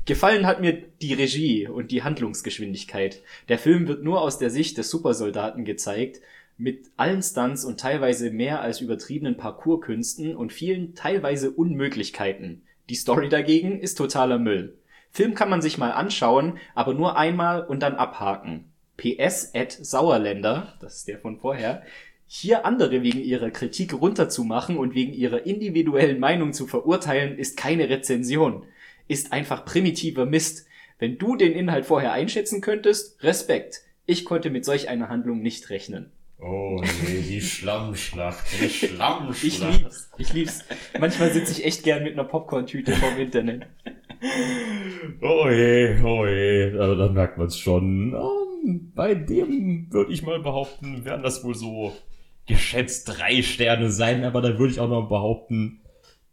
Gefallen hat mir die Regie und die Handlungsgeschwindigkeit. Der Film wird nur aus der Sicht des Supersoldaten gezeigt, mit allen Stunts und teilweise mehr als übertriebenen Parkourkünsten und vielen teilweise Unmöglichkeiten. Die Story dagegen ist totaler Müll. Film kann man sich mal anschauen, aber nur einmal und dann abhaken. PS at Sauerländer, das ist der von vorher, hier andere wegen ihrer Kritik runterzumachen und wegen ihrer individuellen Meinung zu verurteilen, ist keine Rezension. Ist einfach primitiver Mist. Wenn du den Inhalt vorher einschätzen könntest, Respekt. Ich konnte mit solch einer Handlung nicht rechnen. Oh nee, die Schlammschlacht, die Schlammschlacht. Ich lieb's. Ich lieb's. Manchmal sitze ich echt gern mit einer Popcorn-Tüte vorm Internet. Oh je, oh je, also da merkt man es schon. Ähm, bei dem würde ich mal behaupten, werden das wohl so geschätzt drei Sterne sein, aber dann würde ich auch noch behaupten,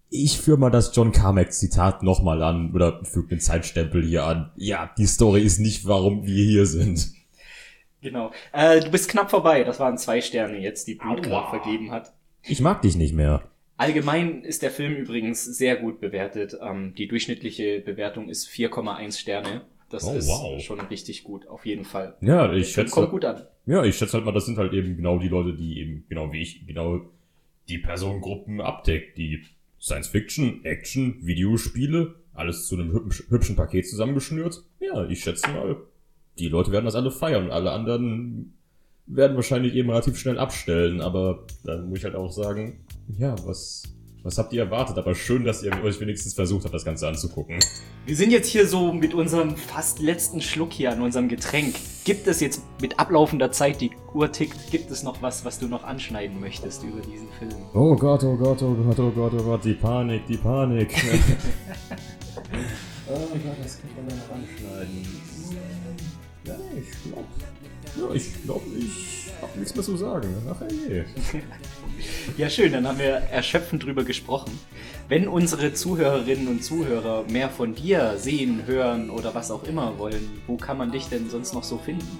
ich führe mal das John Carmack Zitat nochmal an oder füge den Zeitstempel hier an. Ja, die Story ist nicht, warum wir hier sind. Genau. Äh, du bist knapp vorbei. Das waren zwei Sterne jetzt, die Aua. vergeben hat. Ich mag dich nicht mehr. Allgemein ist der Film übrigens sehr gut bewertet. Ähm, die durchschnittliche Bewertung ist 4,1 Sterne. Das Oh, ist wow. schon richtig gut, auf jeden Fall. Ja, ich schätze. kommt gut an. Ja, ich schätze halt mal, das sind halt eben genau die Leute, die eben, genau wie ich, genau die Personengruppen abdeckt, die Science Fiction, Action, Videospiele, alles zu einem hübsch, hübschen Paket zusammengeschnürt. Ja, ich schätze mal, die Leute werden das alle feiern und alle anderen werden wahrscheinlich eben relativ schnell abstellen, aber dann muss ich halt auch sagen, ja, was, was habt ihr erwartet? Aber schön, dass ihr euch wenigstens versucht habt, das Ganze anzugucken. Wir sind jetzt hier so mit unserem fast letzten Schluck hier an unserem Getränk. Gibt es jetzt mit ablaufender Zeit, die Uhr tickt, gibt es noch was, was du noch anschneiden möchtest über diesen Film? Oh Gott, oh Gott, oh Gott, oh Gott, oh Gott, die Panik, die Panik. oh Gott, das kann man noch anschneiden. Ja, ich glaub. Ja, ich glaube, ich hab nichts mehr zu sagen. Ach je. Ja, schön, dann haben wir erschöpfend drüber gesprochen. Wenn unsere Zuhörerinnen und Zuhörer mehr von dir sehen, hören oder was auch immer wollen, wo kann man dich denn sonst noch so finden?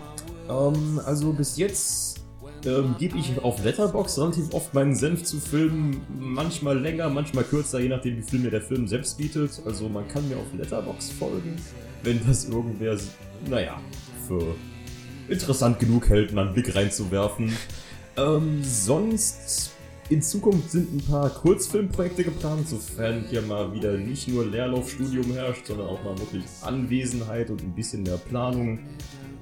Ähm, also bis jetzt ähm, gebe ich auf Letterbox relativ oft meinen Senf zu Filmen. Manchmal länger, manchmal kürzer, je nachdem, wie viel mir der Film selbst bietet. Also man kann mir auf Letterbox folgen, wenn das irgendwer, naja, für interessant genug hält, mal einen Blick reinzuwerfen. Ähm, sonst in Zukunft sind ein paar Kurzfilmprojekte geplant, sofern hier mal wieder nicht nur Leerlaufstudium herrscht, sondern auch mal wirklich Anwesenheit und ein bisschen mehr Planung.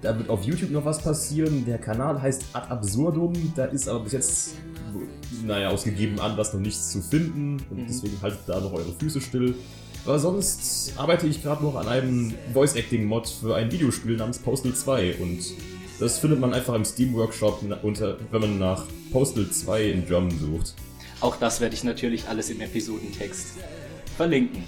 Da wird auf YouTube noch was passieren. Der Kanal heißt Ad Absurdum. Da ist aber bis jetzt, naja, aus gegebenem Anlass noch nichts zu finden. Und deswegen haltet da noch eure Füße still. Aber sonst arbeite ich gerade noch an einem Voice-Acting-Mod für ein Videospiel namens Postal 2. Und das findet man einfach im Steam-Workshop, unter, wenn man nach Postal 2 in German sucht. Auch das werde ich natürlich alles im Episodentext verlinken.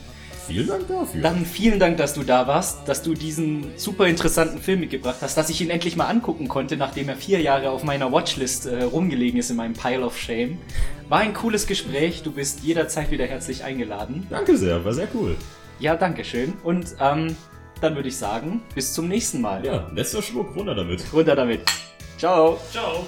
Vielen Dank dafür. Dann vielen Dank, dass du da warst, dass du diesen super interessanten Film mitgebracht hast, dass ich ihn endlich mal angucken konnte, nachdem er vier Jahre auf meiner Watchlist äh, rumgelegen ist in meinem Pile of Shame. War ein cooles Gespräch, du bist jederzeit wieder herzlich eingeladen. Danke sehr, war sehr cool. Ja, danke schön. Und ähm, dann würde ich sagen, bis zum nächsten Mal. Ja, letzter Schluck runter damit. Runter damit. Ciao. Ciao.